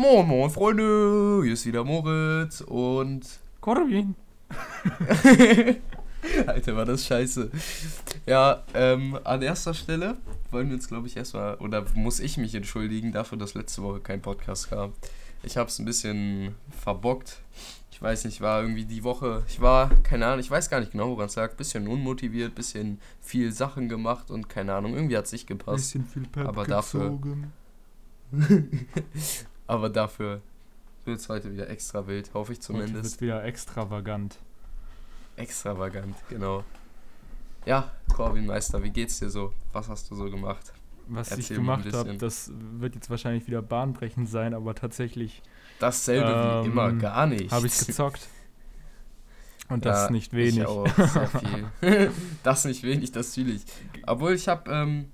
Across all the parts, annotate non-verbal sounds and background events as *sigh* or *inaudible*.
Moin, moin, Freunde, hier ist wieder Moritz und. Corbin. *laughs* Alter, war das scheiße. Ja, ähm, an erster Stelle wollen wir uns, glaube ich, erstmal, oder muss ich mich entschuldigen dafür, dass letzte Woche kein Podcast kam. Ich habe es ein bisschen verbockt. Ich weiß nicht, war irgendwie die Woche, ich war, keine Ahnung, ich weiß gar nicht genau, woran es lag, bisschen unmotiviert, bisschen viel Sachen gemacht und keine Ahnung, irgendwie hat es nicht gepasst. Bisschen viel Pep Aber dafür- gezogen. *laughs* Aber dafür wird es heute wieder extra wild, hoffe ich Heute zumindest. wird wieder extravagant. Extravagant, genau. Ja, Corbin Meister, wie geht's dir so? Was hast du so gemacht? Was Erzähl ich gemacht habe, das wird jetzt wahrscheinlich wieder bahnbrechend sein, aber tatsächlich Dasselbe wie Ähm, immer, gar nicht. habe ich gezockt. Und das Ja, nicht wenig. Ich auch, sehr viel. *laughs* *laughs* das nicht wenig, das fühle ich. Obwohl ich habe, ähm,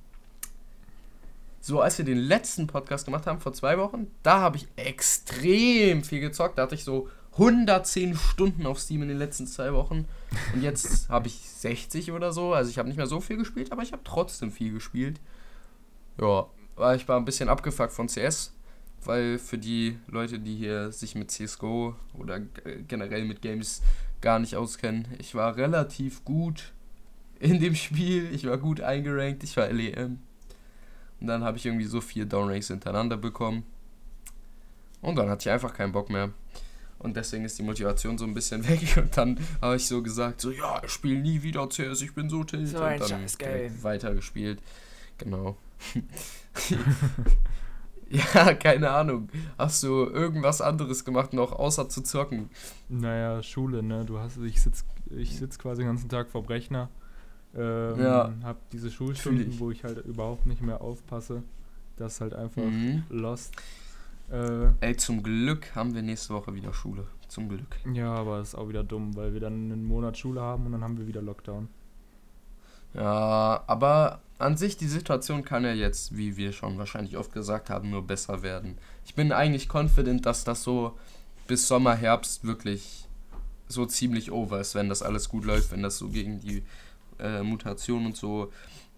so als wir den letzten Podcast gemacht haben, vor zwei Wochen, da habe ich extrem viel gezockt. Da hatte ich so 110 Stunden auf Steam in den letzten zwei Wochen. Und jetzt *laughs* habe ich 60 oder so. Also ich habe nicht mehr so viel gespielt, aber ich habe trotzdem viel gespielt. Ja, weil ich war ein bisschen abgefuckt von CS. Weil für die Leute, die hier sich mit CSGO oder generell mit Games gar nicht auskennen, ich war relativ gut in dem Spiel. Ich war gut eingerankt, ich war LEM. Und dann habe ich irgendwie so vier Downranks hintereinander bekommen. Und dann hatte ich einfach keinen Bock mehr. Und deswegen ist die Motivation so ein bisschen *laughs* weg. Und dann habe ich so gesagt, so ja, ich spiele nie wieder CS, ich bin so tilt. So und dann weitergespielt. Genau. *laughs* *laughs* ja, keine Ahnung. Hast du irgendwas anderes gemacht noch, außer zu zocken? Naja, Schule, ne? Du hast, ich sitz, ich sitz quasi den ganzen Tag vorm Rechner. Ähm, Ja. Hab diese Schulstunden, ich. wo ich halt überhaupt nicht mehr aufpasse. Das ist halt einfach Mhm. lost. Äh, Ey, zum Glück haben wir nächste Woche wieder Schule. Zum Glück. ja, aber ist auch wieder dumm, weil wir dann einen Monat Schule haben und dann haben wir wieder Lockdown. Ja, aber an sich die Situation kann ja jetzt, wie wir schon wahrscheinlich oft gesagt haben, nur besser werden. Ich bin eigentlich confident, dass das so bis Sommer, Herbst wirklich so ziemlich over ist, wenn das alles gut läuft, wenn das so gegen die äh, Mutation und so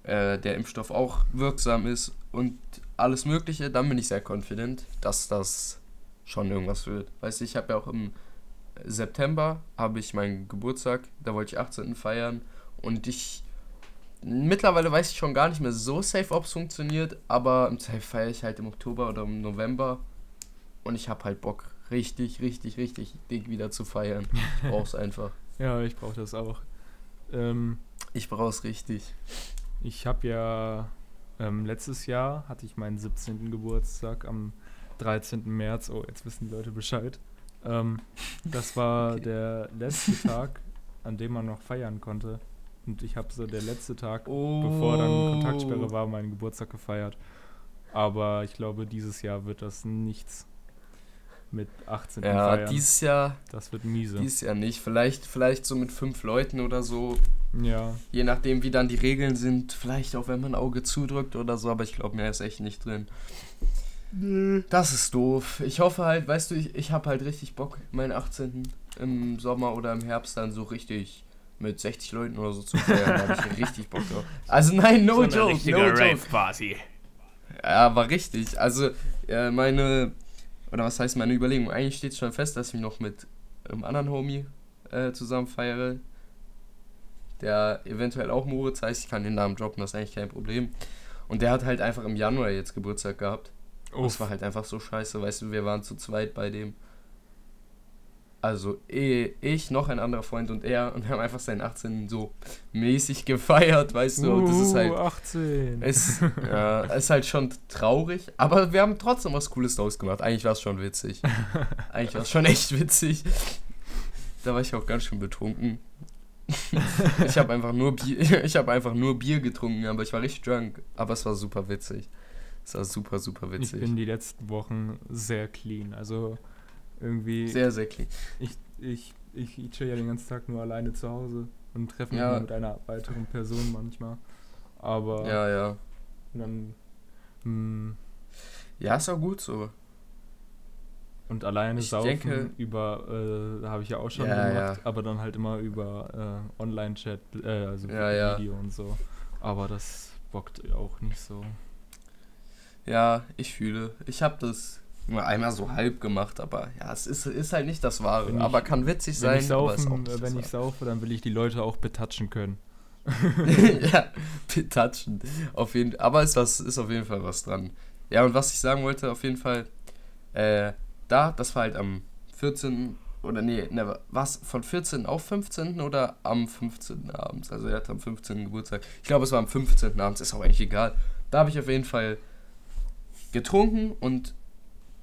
äh, der Impfstoff auch wirksam ist und alles Mögliche, dann bin ich sehr confident, dass das schon irgendwas wird. Weißt du, ich habe ja auch im September habe ich meinen Geburtstag, da wollte ich 18. feiern und ich mittlerweile weiß ich schon gar nicht mehr so safe, ob es funktioniert, aber im Safe feiere ich halt im Oktober oder im November und ich habe halt Bock, richtig, richtig, richtig dick wieder zu feiern. Ich *laughs* brauch's einfach. Ja, ich brauche das auch. Ähm, Ich brauch's richtig. ich habe ja ähm, letztes Jahr hatte ich meinen 17. Geburtstag am 13. März. Oh, jetzt wissen die Leute Bescheid. Ähm, das war *laughs* Okay. der letzte Tag, an dem man noch feiern konnte. Und ich habe so der letzte Tag, bevor dann Kontaktsperre war, meinen Geburtstag gefeiert. Aber ich glaube, dieses Jahr wird das nichts mit 18. Ja, feiern. dieses Jahr, das wird miese. dieses Jahr nicht. Vielleicht, vielleicht so mit fünf Leuten oder so. Ja, Je nachdem, wie dann die Regeln sind. Vielleicht auch, wenn man ein Auge zudrückt oder so. Aber ich glaube, mehr ist echt nicht drin. Das ist doof. Ich hoffe halt, weißt du, ich, ich habe halt richtig Bock, meinen 18. im Sommer oder im Herbst dann so richtig mit 60 Leuten oder so zu feiern. Da habe ich richtig Bock drauf. *laughs* Also nein, no joke, no joke. Party. Ja, war richtig. Also, äh, meine, oder was heißt meine Überlegung? Eigentlich steht schon fest, dass ich mich noch mit einem anderen Homie äh, zusammen feiere. Der eventuell auch Moritz heißt, ich kann den Namen droppen, das ist eigentlich kein Problem. Und der hat halt einfach im Januar jetzt Geburtstag gehabt. Uff. war halt einfach so scheiße, weißt du, wir waren zu zweit bei dem. Also eh, ich, noch ein anderer Freund und er und wir haben einfach seinen 18. so mäßig gefeiert, weißt du, und das ist halt Uh, 18. es ja, ist halt schon traurig, aber wir haben trotzdem was Cooles draus gemacht. Eigentlich war es schon witzig. *laughs* Eigentlich war es schon echt witzig. Da war ich auch ganz schön betrunken. *laughs* ich habe einfach nur Bier, *laughs* ich habe einfach nur Bier getrunken, aber ich war richtig drunk. Aber es war super witzig. Es war super, super Ich witzig. bin die letzten Wochen sehr clean. Also irgendwie, Sehr, sehr clean. ich, ich, ich, ich chill ja den ganzen Tag nur alleine zu Hause und treffe mich Ja. nur mit einer weiteren Person manchmal. Aber Ja, ja. dann hm, Ja, ist auch gut so. Und alleine Ich saufen denke- über, äh, habe ich ja auch schon Ja, gemacht, ja. aber dann halt immer über äh, Online-Chat, äh, also Ja. Video und so. Aber das bockt auch nicht so. Ja, ich fühle. Ich habe das einmal so halb gemacht, aber ja, es ist, ist halt nicht das Wahre. Ich, aber kann witzig wenn sein. Ich saufen, wenn ich saufe, dann will ich die Leute auch betatschen können. *laughs* ja, betatschen. Auf jeden Aber ist, was, ist auf jeden Fall was dran. Ja, und was ich sagen wollte, auf jeden Fall, äh, da, das war halt am 14. oder nee, ne, was, von 14 auf 15. oder am 15. abends. Also er hatte am 15. Geburtstag. Ich glaube, es war am 15. abends, ist auch eigentlich egal. Da habe ich auf jeden Fall getrunken und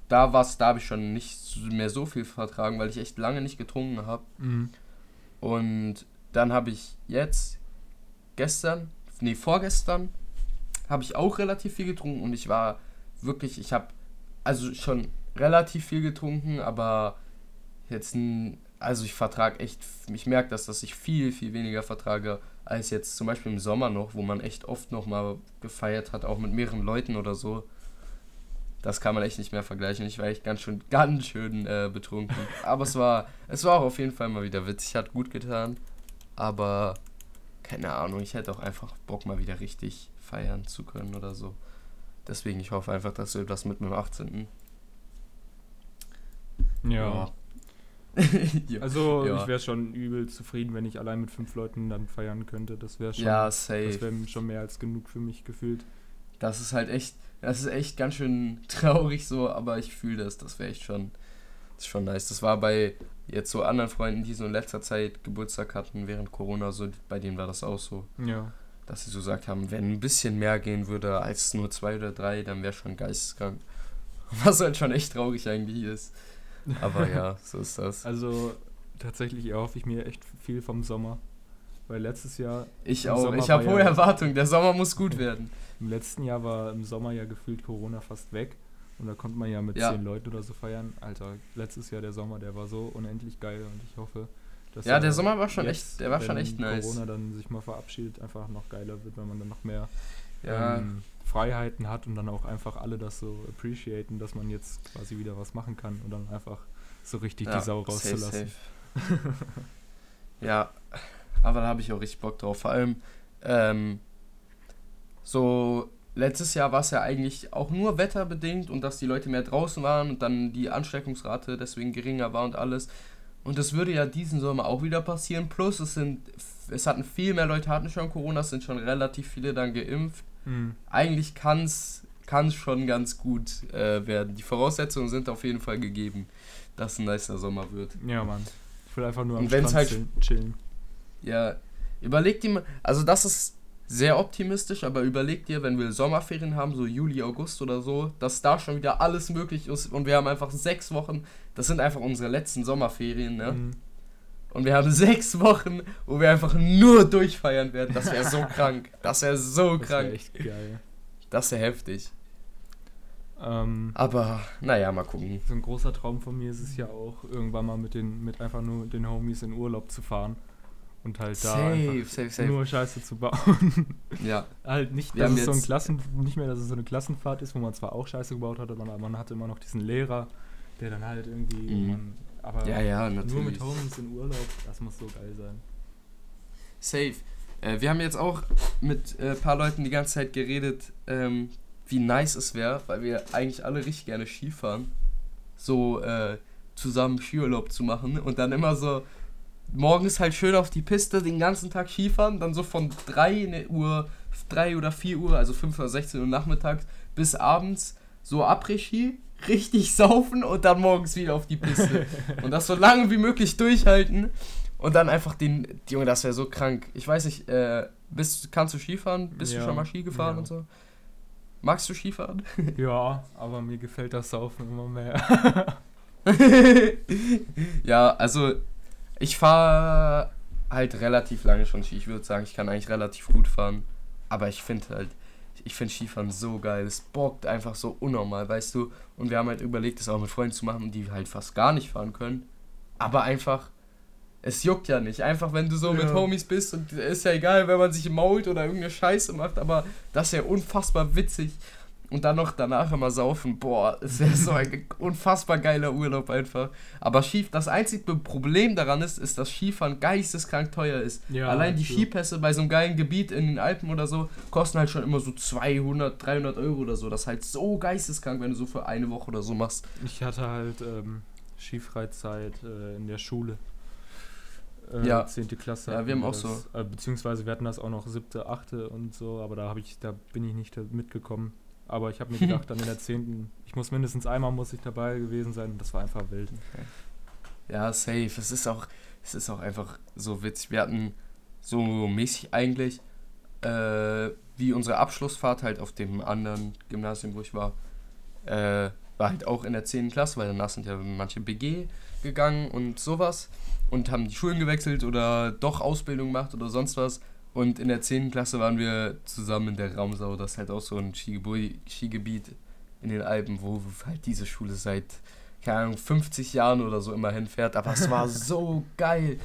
da war's, da habe ich schon nicht mehr so viel vertragen, weil ich echt lange nicht getrunken habe. Mhm. Und dann habe ich jetzt gestern, nee, vorgestern, habe ich auch relativ viel getrunken und ich war wirklich, ich habe also schon relativ viel getrunken, aber jetzt, also ich vertrage echt, ich merke das, dass ich viel, viel weniger vertrage als jetzt zum Beispiel im Sommer noch, wo man echt oft noch mal gefeiert hat, auch mit mehreren Leuten oder so. Das kann man echt nicht mehr vergleichen. Ich war echt ganz schön, ganz schön äh, betrunken. *laughs* Aber es war, es war auch auf jeden Fall mal wieder witzig, hat gut getan. Aber keine Ahnung, ich hätte auch einfach Bock mal wieder richtig feiern zu können oder so. Deswegen, ich hoffe einfach, dass wir das mit dem 18. Ja. *laughs* ja. Also ja. ich wäre schon übel zufrieden, wenn ich allein mit fünf Leuten dann feiern könnte. Das wäre schon, ja, safe. Das wäre schon mehr als genug für mich gefühlt. Das ist halt echt, das ist echt ganz schön *laughs* traurig so, aber ich fühle das. Das wäre echt schon, das ist schon nice. Das war bei jetzt so anderen Freunden, die so in letzter Zeit Geburtstag hatten während Corona, so bei denen war das auch so. Ja. Dass sie so gesagt haben, wenn ein bisschen mehr gehen würde als nur zwei oder drei, dann wäre schon geisteskrank. *laughs* Was halt schon echt traurig eigentlich ist. Aber ja, so ist das. Also tatsächlich erhoffe ich mir echt viel vom Sommer. Weil letztes Jahr. Ich auch. Sommer ich habe hohe ja Erwartungen. Der Sommer muss gut werden. Im letzten Jahr war im Sommer ja gefühlt Corona fast weg. Und da konnte man ja mit ja. zehn Leuten oder so feiern. Alter, letztes Jahr der Sommer, der war so unendlich geil und ich hoffe, dass ja, der Sommer war schon echt, der war schon echt nice. Corona dann sich mal verabschiedet, einfach noch geiler wird, wenn man dann noch mehr ja. ähm, Freiheiten hat und dann auch einfach alle das so appreciaten, dass man jetzt quasi wieder was machen kann und dann einfach so richtig ja, die Sau rauszulassen. Safe, safe. ja, aber da habe ich auch richtig Bock drauf. Vor allem ähm, so letztes Jahr war es ja eigentlich auch nur wetterbedingt und dass die Leute mehr draußen waren und dann die Ansteckungsrate deswegen geringer war und alles. Und das würde ja diesen Sommer auch wieder passieren. Plus es sind, es hatten viel mehr Leute hatten schon Corona, es sind schon relativ viele dann geimpft. Mhm. Eigentlich kann es schon ganz gut äh, werden. Die Voraussetzungen sind auf jeden Fall gegeben, dass ein nicer Sommer wird. Ja, Mann. Ich will einfach nur am Strand halt, chillen. Ja, überleg dir mal, also das ist sehr optimistisch, aber überleg dir, wenn wir Sommerferien haben, so Juli, August oder so, dass da schon wieder alles möglich ist und wir haben einfach sechs Wochen, das sind einfach unsere letzten Sommerferien, ne? Mhm. Und wir haben sechs Wochen, wo wir einfach nur durchfeiern werden. Das wäre so *laughs* krank. Das wäre so das wär krank. echt geil. Das wäre heftig. Ähm, aber, naja, mal gucken. So ein großer Traum von mir ist es ja auch, irgendwann mal mit den, mit einfach nur den Homies in Urlaub zu fahren und halt da safe, safe, safe. nur Scheiße zu bauen. *laughs* Ja. halt nicht, dass es so ein Klassen, nicht mehr, dass es so eine Klassenfahrt ist, wo man zwar auch Scheiße gebaut hat, aber man hatte immer noch diesen Lehrer, der dann halt irgendwie, mhm. man, aber ja, ja, nur mit Homies in Urlaub, das muss so geil sein. Safe. Äh, wir haben jetzt auch mit ein äh, paar Leuten die ganze Zeit geredet, ähm, wie nice es wäre, weil wir eigentlich alle richtig gerne Skifahren, so äh, zusammen Skiurlaub zu machen und dann immer so morgens halt schön auf die Piste den ganzen Tag Skifahren, dann so von 3 Uhr, 3 oder 4 Uhr, also 5 oder 16 Uhr nachmittags bis abends so Après-Ski, richtig saufen und dann morgens wieder auf die Piste. *laughs* und das so lange wie möglich durchhalten und dann einfach den, Junge, das wäre so krank. Ich weiß nicht, äh, bist, kannst du Skifahren? Bist ja, du schon mal Ski gefahren ja. und so? Magst du Skifahren? *laughs* ja, aber mir gefällt das Saufen immer mehr. *laughs* ja, also ich fahre halt relativ lange schon Ski. Ich würde sagen, ich kann eigentlich relativ gut fahren. Aber ich finde halt, ich finde Skifahren so geil. Es bockt einfach so unnormal, weißt du. Und wir haben halt überlegt, das auch mit Freunden zu machen, die halt fast gar nicht fahren können. Aber einfach, es juckt ja nicht. Einfach, wenn du so ja. mit Homies bist und ist ja egal, wenn man sich mault oder irgendeine Scheiße macht, aber das ist ja unfassbar witzig. Und dann noch danach immer saufen. Boah, es wäre so ein *laughs* unfassbar geiler Urlaub einfach. Aber Skif das einzige Problem daran ist, ist, dass Skifahren geisteskrank teuer ist. Ja, Allein die so. Skipässe bei so einem geilen Gebiet in den Alpen oder so kosten halt schon immer so 200, 300 Euro oder so. Das ist halt so geisteskrank, wenn du so für eine Woche oder so machst. Ich hatte halt ähm, Skifreizeit äh, in der Schule äh, ja. 10. Klasse. Ja, wir haben auch das, so. Äh, beziehungsweise wir hatten das auch noch 7., 8. und so, aber da habe ich, da bin ich nicht mitgekommen. Aber ich habe mir gedacht, dann in der 10. ich muss mindestens einmal muss ich dabei gewesen sein das war einfach wild. Okay. Ja, safe. Es ist auch, es ist auch einfach so witzig. Wir hatten so mäßig eigentlich äh, wie unsere Abschlussfahrt halt auf dem anderen Gymnasium, wo ich war, äh, war halt auch in der 10. Klasse, weil danach sind ja manche BG gegangen und sowas und haben die Schulen gewechselt oder doch Ausbildung gemacht oder sonst was. Und in der 10. Klasse waren wir zusammen in der Raumsau, das ist halt auch so ein Skigebiet in den Alpen, wo halt diese Schule seit, keine Ahnung, 50 Jahren oder so immer hinfährt. Aber es war *laughs* so geil.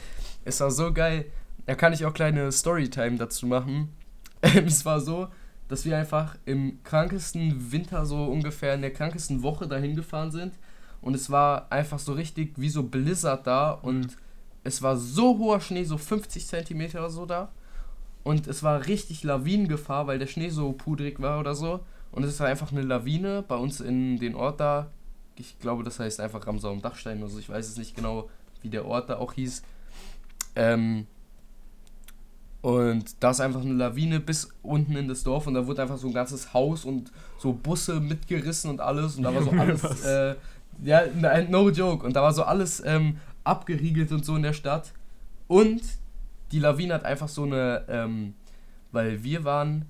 Es war so geil. Da kann ich auch kleine Storytime dazu machen. *laughs* es war so, dass wir einfach im krankesten Winter, so ungefähr in der krankesten Woche dahin gefahren sind. Und es war einfach so richtig wie so Blizzard da und mhm es war so hoher Schnee, so 50 Zentimeter oder so da. Und es war richtig Lawinengefahr, weil der Schnee so pudrig war oder so. Und es war einfach eine Lawine bei uns in den Ort da. Ich glaube, das heißt einfach Ramsau am Dachstein oder so. Ich weiß es nicht genau, wie der Ort da auch hieß. Ähm, und da ist einfach eine Lawine bis unten in das Dorf und da wurde einfach so ein ganzes Haus und so Busse mitgerissen und alles. Und da war so *laughs* alles. Äh, ja, no joke. Und da war so alles ähm, abgeriegelt und so in der Stadt. Und die Lawine hat einfach so eine, ähm, weil wir waren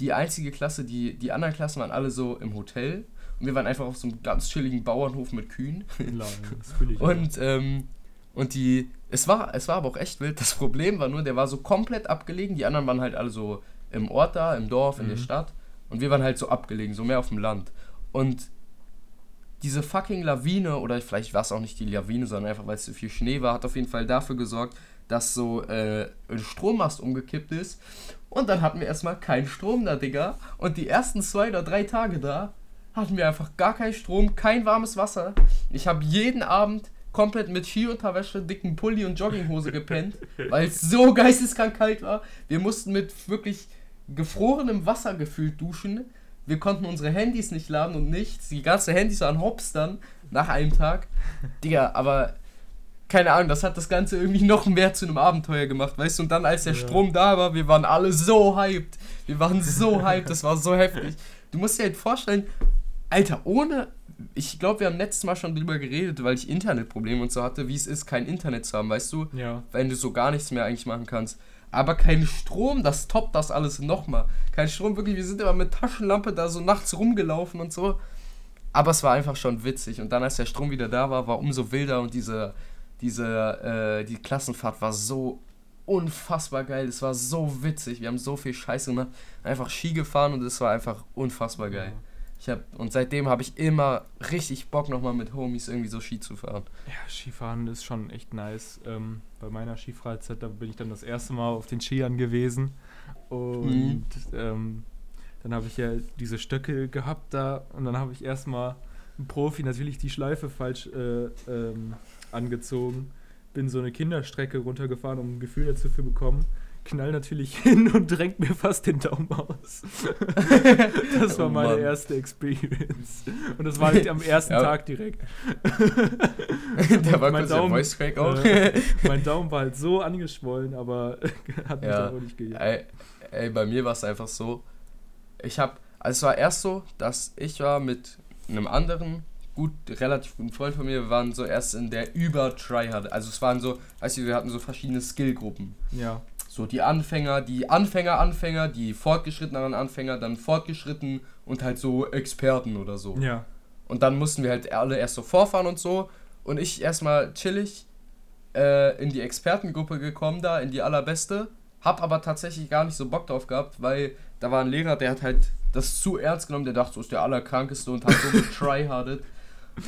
die einzige Klasse, die, die anderen Klassen waren alle so im Hotel. Und wir waren einfach auf so einem ganz chilligen Bauernhof mit Kühen. *laughs* und, ähm, und die, es war, es war aber auch echt wild. Das Problem war nur, der war so komplett abgelegen. Die anderen waren halt alle so im Ort da, im Dorf, in mhm. der Stadt. Und wir waren halt so abgelegen, so mehr auf dem Land. Und diese fucking Lawine, oder vielleicht war es auch nicht die Lawine, sondern einfach weil es zu viel Schnee war, hat auf jeden Fall dafür gesorgt, dass so äh, ein Strommast umgekippt ist. Und dann hatten wir erstmal keinen Strom da, Digga. Und die ersten zwei oder drei Tage da hatten wir einfach gar keinen Strom, kein warmes Wasser. Ich habe jeden Abend komplett mit Skiunterwäsche, dicken Pulli und Jogginghose gepennt, *laughs* weil es so geisteskrank kalt war. Wir mussten mit wirklich gefrorenem Wasser gefühlt duschen wir konnten unsere Handys nicht laden und nichts. Die ganzen Handys waren hops dann nach einem Tag. Digga, aber keine Ahnung, das hat das Ganze irgendwie noch mehr zu einem Abenteuer gemacht, weißt du? Und dann, als der ja. Strom da war, wir waren alle so hyped. Wir waren so *laughs* hyped, das war so heftig. Du musst dir halt vorstellen, Alter, ohne. Ich glaube, wir haben letztes Mal schon drüber geredet, weil ich Internetprobleme und so hatte, wie es ist, kein Internet zu haben, weißt du? Ja. Wenn du so gar nichts mehr eigentlich machen kannst aber kein Strom, das toppt das alles nochmal. Kein Strom, wirklich, wir sind immer mit Taschenlampe da so nachts rumgelaufen und so. Aber es war einfach schon witzig. Und dann, als der Strom wieder da war, war umso wilder und diese, diese, äh, die Klassenfahrt war so unfassbar geil. Es war so witzig. Wir haben so viel Scheiße gemacht. Einfach Ski gefahren und es war einfach unfassbar geil. Ich hab, und seitdem habe ich immer richtig Bock, nochmal mit Homies irgendwie so Ski zu fahren. Ja, Skifahren ist schon echt nice. Ähm, bei meiner Skifreizeit, da bin ich dann das erste Mal auf den Skiern gewesen. Und mhm. ähm, dann habe ich ja diese Stöcke gehabt da und dann habe ich erstmal ein Profi natürlich die Schleife falsch äh, ähm, angezogen. Bin so eine Kinderstrecke runtergefahren, um ein Gefühl dazu zu bekommen knall natürlich *laughs* hin und drängt mir fast den Daumen aus. *laughs* das war oh meine erste Experience. Und das war halt am ersten *laughs* ja. Tag direkt. Der war mein kurz Daumen, Voice Crack auch. Äh, mein Daumen war halt so angeschwollen, aber hat mich ja. auch nicht gejagt. Ey, ey, bei mir war es einfach so, ich habe, also es war erst so, dass ich war mit einem anderen gut, relativ guten Freund von mir, wir waren so erst in der Über-Tryhard. Also es waren so, weißt du, wir hatten so verschiedene Skillgruppen. Ja. So die Anfänger, die Anfänger, Anfänger, die fortgeschrittenen Anfänger, dann fortgeschritten und halt so Experten oder so. Ja. Und dann mussten wir halt alle erst so vorfahren und so. Und ich erstmal chillig äh, in die Expertengruppe gekommen da, in die allerbeste. Hab aber tatsächlich gar nicht so Bock drauf gehabt, weil da war ein Lehrer, der hat halt das zu ernst genommen, der dachte, so ist der Allerkrankeste und hat so *laughs* getryhardet.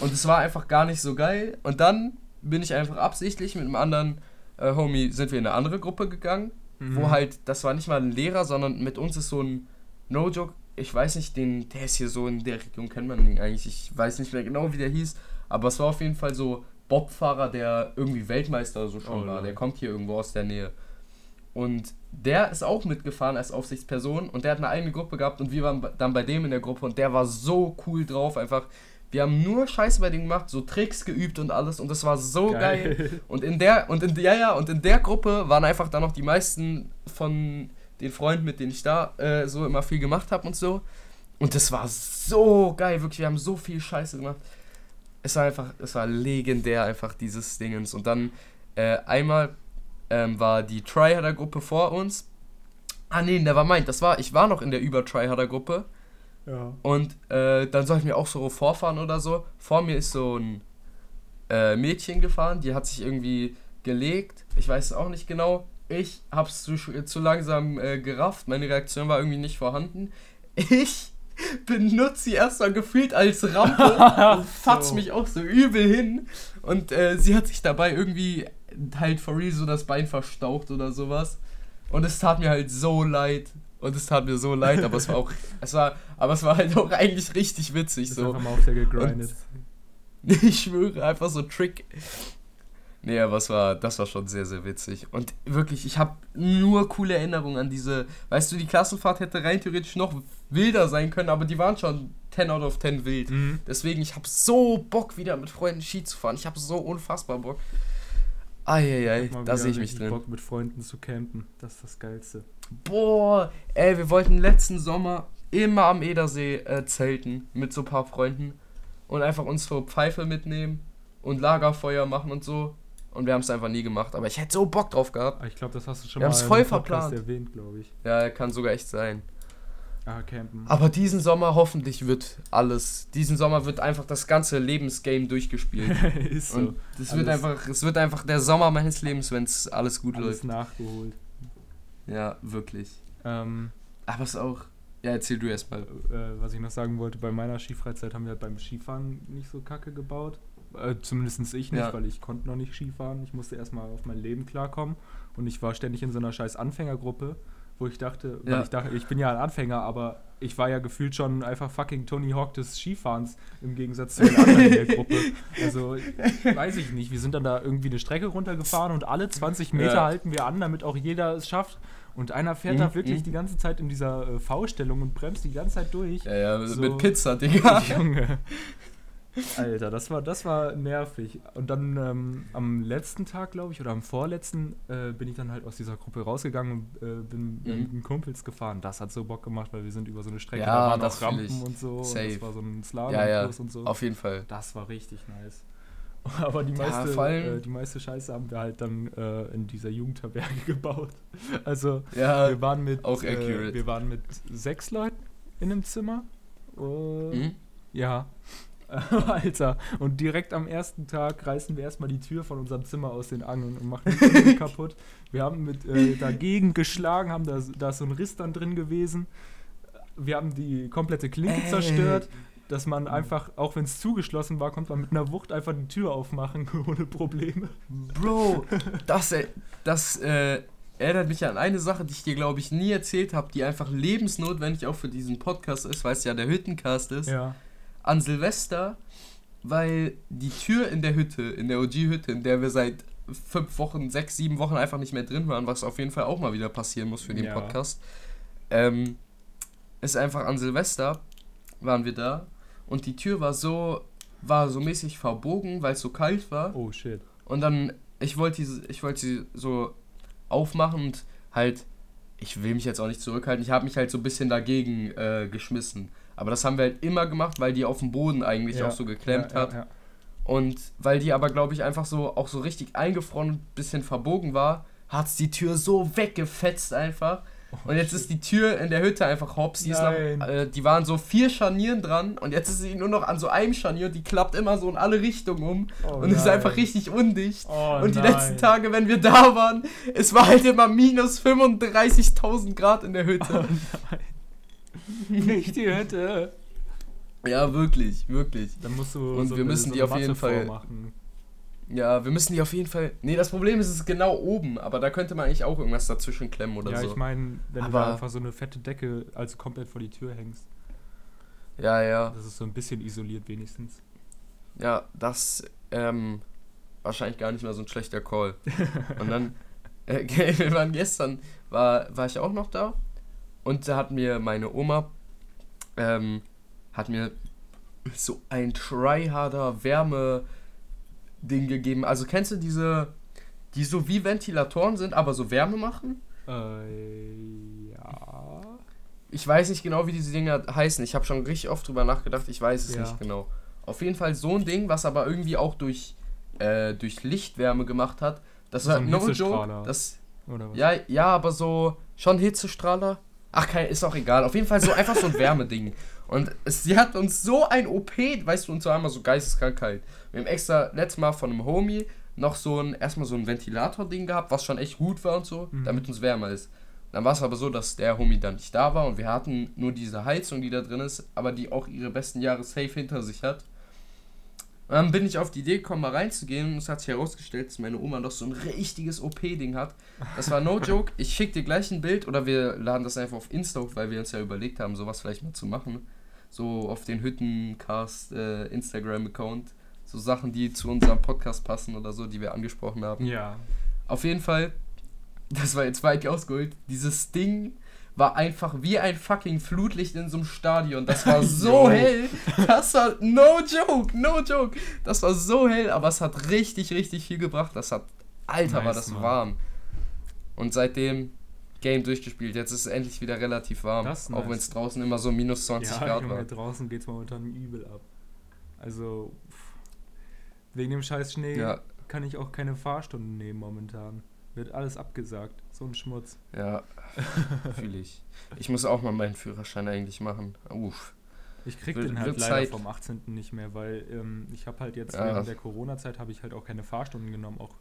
Und es war einfach gar nicht so geil. Und dann bin ich einfach absichtlich mit einem anderen äh, Homie, sind wir in eine andere Gruppe gegangen, mhm. wo halt, das war nicht mal ein Lehrer, sondern mit uns ist so ein No-Joke, ich weiß nicht, den, der ist hier so in der Region, kennt man den eigentlich. Ich weiß nicht mehr genau, wie der hieß, aber es war auf jeden Fall so Bobfahrer, der irgendwie Weltmeister so schon oh, war. Der kommt hier irgendwo aus der Nähe. Und der ist auch mitgefahren als Aufsichtsperson und der hat eine eigene Gruppe gehabt und wir waren dann bei dem in der Gruppe und der war so cool drauf, einfach. Wir haben nur Scheiße bei dem gemacht, so Tricks geübt und alles und das war so geil. geil. Und in der und in ja ja und in der Gruppe waren einfach dann noch die meisten von den Freunden, mit denen ich da äh, so immer viel gemacht habe und so. Und das war so geil, wirklich. Wir haben so viel Scheiße gemacht. Es war einfach, es war legendär einfach dieses Dingens. Und dann äh, einmal ähm, war die Tryharder-Gruppe vor uns. Ah nee, der war meint. Das war, ich war noch in der Über-Tryharder-Gruppe. Ja. Und äh, dann soll ich mir auch so vorfahren oder so. Vor mir ist so ein äh, Mädchen gefahren, die hat sich irgendwie gelegt. Ich weiß es auch nicht genau. Ich hab's zu, zu langsam äh, gerafft. Meine Reaktion war irgendwie nicht vorhanden. *laughs* Ich benutze sie erstmal gefühlt als Rampe *laughs* und fatz so. mich auch so übel hin. Und äh, sie hat sich dabei irgendwie halt for real so das Bein verstaucht oder sowas. Und es tat mir halt so leid. Und es tat mir so leid, aber es war auch, *laughs* es war, aber es war halt auch eigentlich richtig witzig. Ist so. Einfach mal auf der gegrindet. Und *laughs* ich schwöre, einfach so Trick. Nee, aber es war, das war schon sehr, sehr witzig. Und wirklich, ich habe nur coole Erinnerungen an diese. Weißt du, die Klassenfahrt hätte rein theoretisch noch wilder sein können, aber die waren schon 10 out of 10 wild. Mhm. Deswegen, ich habe so Bock, wieder mit Freunden Ski zu fahren. Ich habe so unfassbar Bock. Eieiei, da sehe ich mich drin. Bock mit Freunden zu campen, das ist das Geilste. Boah, ey, wir wollten letzten Sommer immer am Edersee äh, zelten mit so ein paar Freunden und einfach uns so Pfeife mitnehmen und Lagerfeuer machen und so. Und wir haben es einfach nie gemacht, aber ich hätte so Bock drauf gehabt. Ich glaube, das hast du schon wir mal voll verplant. erwähnt, glaube ich. Ja, kann sogar echt sein. Ah, campen. Aber diesen Sommer hoffentlich wird alles. Diesen Sommer wird einfach das ganze Lebensgame durchgespielt. *laughs* ist so. Und das wird einfach, es wird einfach der Sommer meines Lebens, wenn es alles gut alles läuft. nachgeholt. Ja, wirklich. Ähm, Aber es ist auch. Ja, erzähl du erstmal. Äh, was ich noch sagen wollte, bei meiner Skifreizeit haben wir beim Skifahren nicht so kacke gebaut. Äh, Zumindest ich nicht, ja. weil ich konnte noch nicht Skifahren. Ich musste erstmal auf mein Leben klarkommen. Und ich war ständig in so einer scheiß Anfängergruppe wo ich dachte, ja. weil ich dachte, ich bin ja ein Anfänger, aber ich war ja gefühlt schon einfach fucking Tony Hawk des Skifahrens im Gegensatz zu den anderen in der Gruppe. Also, weiß ich nicht. Wir sind dann da irgendwie eine Strecke runtergefahren und alle 20 Meter ja. halten wir an, damit auch jeder es schafft. Und einer fährt mhm. da wirklich mhm. die ganze Zeit in dieser äh, V-Stellung und bremst die ganze Zeit durch. Ja, ja, so, mit Pizza, *laughs* Digga. Junge. Alter, das war, das war nervig. Und dann ähm, am letzten Tag, glaube ich, oder am vorletzten, äh, bin ich dann halt aus dieser Gruppe rausgegangen und äh, bin mhm. mit Kumpels gefahren. Das hat so Bock gemacht, weil wir sind über so eine Strecke, ja, da waren auch Rampen und so. Safe. Und das war so ein Slalom ja, ja, und so. Auf jeden Fall. Das war richtig nice. *laughs* Aber die meiste, ja, äh, die meiste Scheiße haben wir halt dann äh, in dieser Jugendherberge *laughs* gebaut. Also ja, wir waren mit auch äh, wir waren mit sechs Leuten in einem Zimmer. Mhm. Ja. *laughs* Alter, und direkt am ersten Tag reißen wir erstmal die Tür von unserem Zimmer aus den Angeln und machen die kaputt. Wir haben mit äh, dagegen geschlagen, haben da, da ist so ein Riss dann drin gewesen. Wir haben die komplette Klinke Ey. zerstört, dass man einfach, auch wenn es zugeschlossen war, konnte man mit einer Wucht einfach die Tür aufmachen *laughs* ohne Probleme. Bro, das, äh, das äh, erinnert mich an eine Sache, die ich dir, glaube ich, nie erzählt habe, die einfach lebensnotwendig auch für diesen Podcast ist, weil es ja der Hüttencast ist. Ja an Silvester, weil die Tür in der Hütte, in der OG-Hütte, in der wir seit fünf Wochen, sechs, sieben Wochen einfach nicht mehr drin waren, was auf jeden Fall auch mal wieder passieren muss für den ja. Podcast, ähm, ist einfach an Silvester waren wir da und die Tür war so war so mäßig verbogen, weil es so kalt war. Oh shit. Und dann ich wollte sie ich wollte sie so aufmachen und halt ich will mich jetzt auch nicht zurückhalten. Ich habe mich halt so ein bisschen dagegen äh, geschmissen. Aber das haben wir halt immer gemacht, weil die auf dem Boden eigentlich ja. auch so geklemmt ja, hat. Ja, und weil die aber, glaube ich, einfach so auch so richtig eingefroren und ein bisschen verbogen war, hat es die Tür so weggefetzt einfach. Und jetzt ist die Tür in der Hütte einfach hops. Die, nach, äh, die waren so vier Scharnieren dran und jetzt ist sie nur noch an so einem Scharnier und die klappt immer so in alle Richtungen um oh, und nein. ist einfach richtig undicht. Oh, und die nein. letzten Tage, wenn wir da waren, es war halt immer minus 35.000 Grad in der Hütte. Oh nein. Nicht die Hütte. Ja, wirklich, wirklich. Dann musst du und so wir müssen so die auf jeden Fall machen. Ja, wir müssen die auf jeden Fall. Nee, das Problem ist, es ist genau oben, aber da könnte man eigentlich auch irgendwas dazwischen klemmen oder ja, so. ich meine, wenn Aber- du einfach so eine fette Decke also komplett vor die Tür hängst, Ja, ja. das ist so ein bisschen isoliert wenigstens. Ja, das ähm, wahrscheinlich gar nicht mehr so ein schlechter Call. *laughs* Und dann, äh, *laughs* wir waren gestern, war, war ich auch noch da und da hat mir meine Oma, ähm, hat mir so ein tryharder Wärme-Ding gegeben. Also kennst du diese, die so wie Ventilatoren sind, aber so Wärme machen? Äh, ja. Ich weiß nicht genau, wie diese Dinger heißen. Ich habe schon richtig oft drüber nachgedacht. Ich weiß es Ja. nicht genau. Auf jeden Fall so ein Ding, was aber irgendwie auch durch, äh, durch Lichtwärme gemacht hat. Das So war ein no joke. Das, Oder was? ja, ja, aber so schon Hitzestrahler. Ach, kein, ist auch egal. Auf jeden Fall so einfach so ein *laughs* Wärmeding. Und es, sie hat uns so ein OP, weißt du, und so einmal so Geisteskrankheit. Wir haben extra letztes Mal von einem Homie noch so ein, erstmal so ein Ventilator-Ding gehabt, was schon echt gut war und so, Mhm. damit uns wärmer ist. Dann war es aber so, dass der Homie dann nicht da war und wir hatten nur diese Heizung, die da drin ist, aber die auch ihre besten Jahre safe hinter sich hat. Und dann bin ich auf die Idee gekommen, mal reinzugehen und es hat sich herausgestellt, dass meine Oma noch so ein richtiges OP-Ding hat. Das war no joke. Ich schicke dir gleich ein Bild oder wir laden das einfach auf Insta hoch, weil wir uns ja überlegt haben, sowas vielleicht mal zu machen. So auf den Hüttencast äh, Instagram-Account. So Sachen, die zu unserem Podcast passen oder so, die wir angesprochen haben. Ja. Auf jeden Fall, *laughs* das war jetzt weit ausgeholt, dieses Ding war einfach wie ein fucking Flutlicht in so einem Stadion. Das war *laughs* so hell. Das war no joke, no joke. Das war so hell, aber es hat richtig, richtig viel gebracht. Das hat, Alter, war Nice, das Mann. warm. Und seitdem Game durchgespielt. Jetzt ist es endlich wieder relativ warm. Ist auch nice. wenn es draußen immer so minus 20 ja, Grad Junge, war. draußen geht's momentan übel ab. Also, pff, wegen dem scheiß Schnee Ja, kann ich auch keine Fahrstunden nehmen momentan. Wird alles abgesagt. So ein Schmutz. ja, *laughs* fühle ich. Ich muss auch mal meinen Führerschein eigentlich machen. Uff. Ich krieg Wird- den halt leider Zeit. vom 18. nicht mehr, weil ähm, ich habe halt jetzt Ja. während der Corona-Zeit habe ich halt auch keine Fahrstunden genommen, auch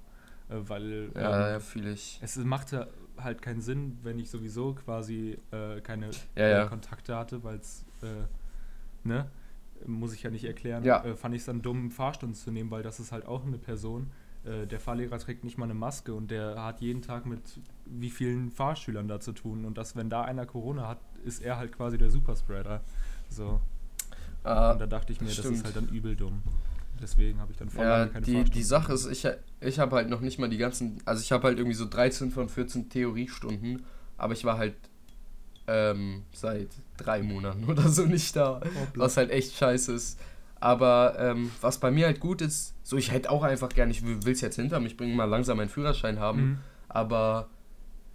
weil Ja, ähm, ja fühle ich. es machte halt keinen Sinn, wenn ich sowieso quasi äh, keine Ja, äh. Kontakte hatte, weil es, äh, ne, muss ich ja nicht erklären, äh, fand ich es dann dumm, Fahrstunden zu nehmen, weil das ist halt auch eine Person, äh, der Fahrlehrer trägt nicht mal eine Maske und der hat jeden Tag mit wie vielen Fahrschülern da zu tun und dass, wenn da einer Corona hat, ist er halt quasi der Superspreader. So. Ah, und da dachte ich mir, das stimmt. ist halt dann übel dumm. Deswegen habe ich dann voll Ja, keine die, Fahrstunden. die Sache ist, ich, ich habe halt noch nicht mal die ganzen, also ich habe halt irgendwie so 13 von 14 Theoriestunden, aber ich war halt ähm, seit drei Monaten *laughs* oder so nicht da, was halt echt scheiße ist. Aber ähm, was bei mir halt gut ist, so ich hätte auch einfach gerne, ich will es jetzt hinter mich bringen, mal langsam meinen Führerschein haben, Mhm. aber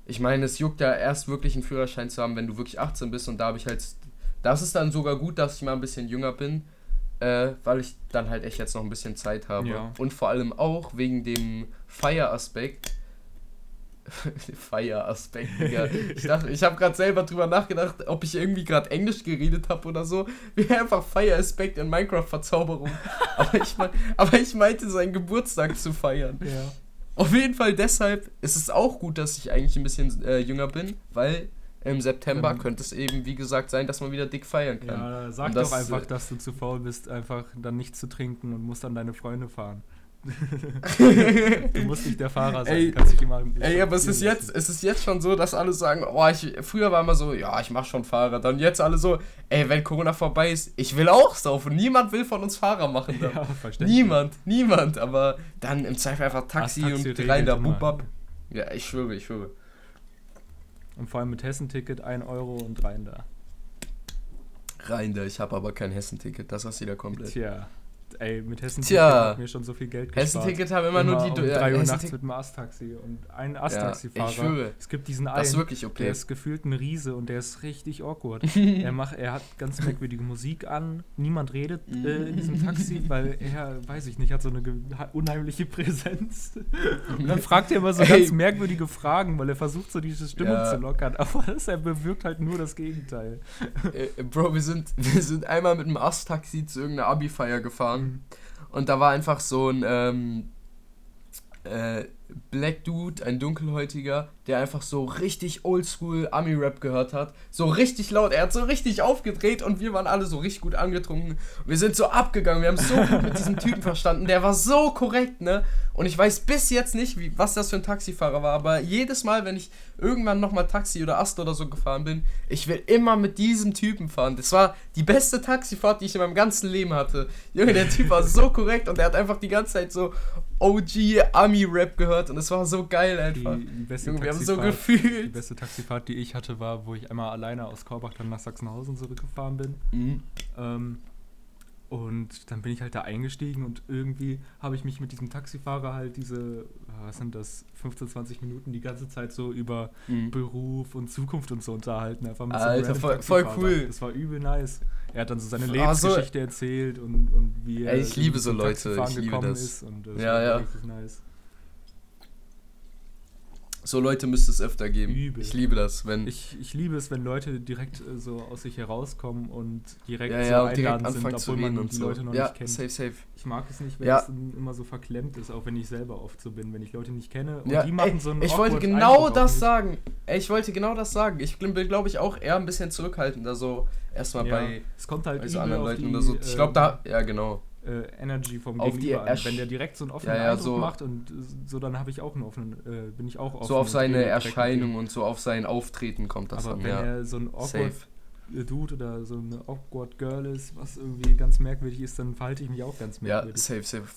ich meine, es juckt ja erst wirklich einen Führerschein zu haben, wenn du wirklich 18 bist und da habe ich halt, das ist dann sogar gut, dass ich mal ein bisschen jünger bin, äh, weil ich dann halt echt jetzt noch ein bisschen Zeit habe. Ja. Und vor allem auch wegen dem Feieraspekt. *laughs* Feieraspekt, Digga. Ich *laughs* dachte, ich habe gerade selber drüber nachgedacht, ob ich irgendwie gerade Englisch geredet habe oder so. *laughs* Wie einfach Feieraspekt in Minecraft-Verzauberung. aber, ich mein, aber ich meinte, seinen Geburtstag zu feiern. Ja. Auf jeden Fall deshalb ist es auch gut, dass ich eigentlich ein bisschen äh, jünger bin, weil im September Dann- könnte es eben, wie gesagt, sein, dass man wieder dick feiern kann. Ja, sag das, doch einfach, dass du zu faul bist, einfach dann nichts zu trinken und musst dann deine Freunde fahren. *laughs* du musst nicht der Fahrer sein, Ey, kannst dich immer Ey, aber es ist jetzt, es ist jetzt schon so, dass alle sagen, oh, ich, früher war immer so, ja, ich mach schon Fahrer. Dann jetzt alle so, ey, wenn Corona vorbei ist, ich will auch saufen. Niemand will von uns Fahrer machen. Dann. *laughs* Ja, verständlich. niemand, niemand. Aber dann im Zweifel einfach Taxi, Das Taxi und rein da, immer. bub, ab. Ja, ich schwöre, ich schwöre. Und vor allem mit Hessenticket 1 Euro und rein da. Rein da, ich habe aber kein Hessenticket, das hast du wieder komplett. Tja. Ey, mit Hessenticket hat mir schon so viel Geld gespart. Hessenticket haben immer, nur die... um ja, 3 Uhr nachts mit dem Asttaxi und ein Ja, Asttaxifahrer. ich schwöre. Es gibt diesen Das ist einen, wirklich okay. der ist gefühlt ein Riese und der ist richtig awkward. *laughs* er, macht, er hat ganz merkwürdige Musik an, niemand redet äh, *laughs* in diesem Taxi, weil er, weiß ich nicht, hat so eine unheimliche Präsenz. Und dann fragt er immer so Ey. ganz merkwürdige Fragen, weil er versucht so diese Stimmung Ja. zu lockern, *laughs* aber das, er bewirkt halt nur das Gegenteil. Äh, Bro, wir sind, wir sind einmal mit einem Ast-Taxi zu irgendeiner Abi-Feier gefahren. Und da war einfach so ein, ähm, äh, Black Dude, ein dunkelhäutiger, der einfach so richtig oldschool Ami-Rap gehört hat. So richtig laut. Er hat so richtig aufgedreht und wir waren alle so richtig gut angetrunken. Wir sind so abgegangen. Wir haben so gut mit diesem Typen verstanden. Der war so korrekt, ne? Und ich weiß bis jetzt nicht, wie, was das für ein Taxifahrer war. Aber jedes Mal, wenn ich irgendwann nochmal Taxi oder Ast oder so gefahren bin, ich will immer mit diesem Typen fahren. Das war die beste Taxifahrt, die ich in meinem ganzen Leben hatte. Junge, der Typ war so korrekt und er hat einfach die ganze Zeit so OG Ami-Rap gehört und es war so geil einfach. Die, die beste Junge, wir haben so gefühlt. Die beste Taxifahrt, die ich hatte, war, wo ich einmal alleine aus Korbach dann nach Sachsenhausen zurückgefahren bin. Mhm. Ähm, und dann bin ich halt da eingestiegen und irgendwie habe ich mich mit diesem Taxifahrer halt diese, was sind das, 15, 20 Minuten die ganze Zeit so über mhm. Beruf und Zukunft und so unterhalten. Einfach mit Alter, so voll, voll, cool. Das war übel nice. Er hat dann so seine Lebensgeschichte also, erzählt und, und wie er ey, ich liebe so Leute, ich liebe das. ist. Und das ja, ja. richtig nice. So Leute müsste es öfter geben. Übel. Ich liebe das, wenn. Ich, ich liebe es, wenn Leute direkt äh, so aus sich herauskommen und direkt ja, ja, so einladend sind, obwohl man die so. Leute noch ja, nicht kennt. Safe, safe. Ich mag es nicht, wenn ja. es immer so verklemmt ist, auch wenn ich selber oft so bin, wenn ich Leute nicht kenne und ja, die machen ey, so einen Ich wollte genau das sagen. Ey, ich wollte genau das sagen. Ich bin, glaube ich, auch eher ein bisschen zurückhaltender, so erstmal bei, es kommt halt bei so anderen Leuten die, oder so. Ich glaube, da. Ja, genau äh, Energy vom auf Gegenüber an. Wenn der direkt so einen offenen ja, ja, Eindruck so macht und so, dann habe ich auch einen offenen, äh, bin ich auch offen. So auf seine Erscheinung und so auf sein Auftreten kommt das Aber dann, wenn ja. er so ein awkward Safe. Dude oder so eine awkward Girl ist, was irgendwie ganz merkwürdig ist, dann verhalte ich mich auch ganz merkwürdig. Ja, safe, safe.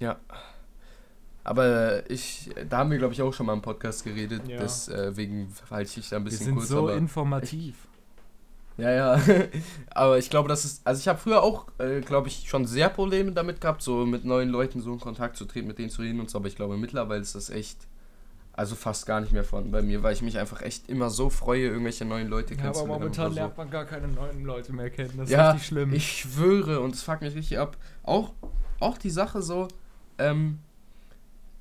Ja. Aber ich, da haben wir, glaube ich, auch schon mal im Podcast geredet. Ja. Deswegen äh, verhalte ich da ein bisschen kurz. Wir sind so informativ. Ich, ja, ja. *laughs* Aber ich glaube, das ist. Also ich habe früher auch, äh, glaube ich, schon sehr Probleme damit gehabt, so mit neuen Leuten so in Kontakt zu treten, mit denen zu reden und so. Aber ich glaube, mittlerweile ist das echt. Also fast gar nicht mehr von bei mir, weil ich mich einfach echt immer so freue, irgendwelche neuen Leute ja, kennenzulernen. Aber momentan lernt man gar keine neuen Leute mehr kennen. Das ja, ist richtig schlimm. Ich schwöre, und es fuckt mich richtig ab. Auch, auch die Sache so, ähm,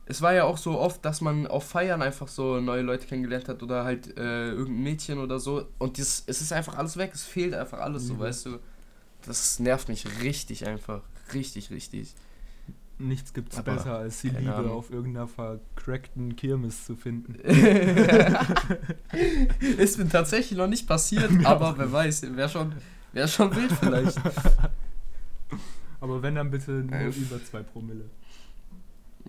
es war ja auch so oft, dass man auf Feiern einfach so neue Leute kennengelernt hat oder halt äh, irgendein Mädchen oder so. Und das, es ist einfach alles weg, es fehlt einfach alles, mhm. so weißt du. Das nervt mich richtig einfach. Richtig, richtig. Nichts gibt's aber besser, als die Liebe Ahnung. auf irgendeiner vercrackten Kirmes zu finden. *laughs* ist mir tatsächlich noch nicht passiert, *laughs* aber wer weiß, wäre schon, wär schon wild vielleicht. *laughs* aber wenn dann bitte nur äh, über zwei Promille.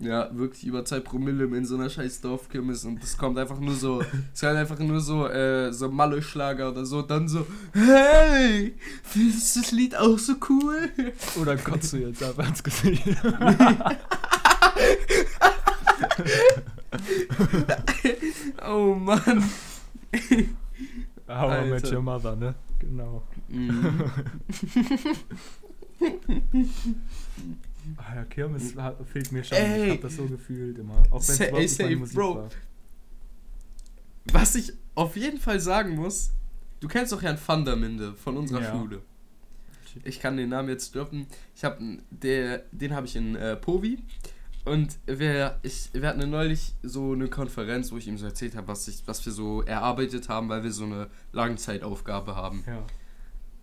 Ja, wirklich über zwei Promille in so einer scheiß Dorfkirmes und es kommt einfach nur so, *laughs* es kommt einfach nur so, äh, so Malle-Schlager oder so, dann so, hey, findest du das Lied auch so cool? Oder kotzt du jetzt einfach ins Gesicht? oh Mann. How I Met Your Mother, ne? Genau. Mm. *laughs* Ah ja, Kirmes fehlt mir schon. Ey. Ich hab das so gefühlt immer. Auch wenn es überhaupt nicht meine Musik Bro. war. Was ich auf jeden Fall sagen muss, du kennst doch Herrn Vanderminde von unserer ja. Schule. Ich kann den Namen jetzt droppen. Ich hab, der, den habe ich in äh, Povi. Und wir, ich, wir hatten neulich so eine Konferenz, wo ich ihm so erzählt habe, was, was wir so erarbeitet haben, weil wir so eine Langzeitaufgabe haben. Ja.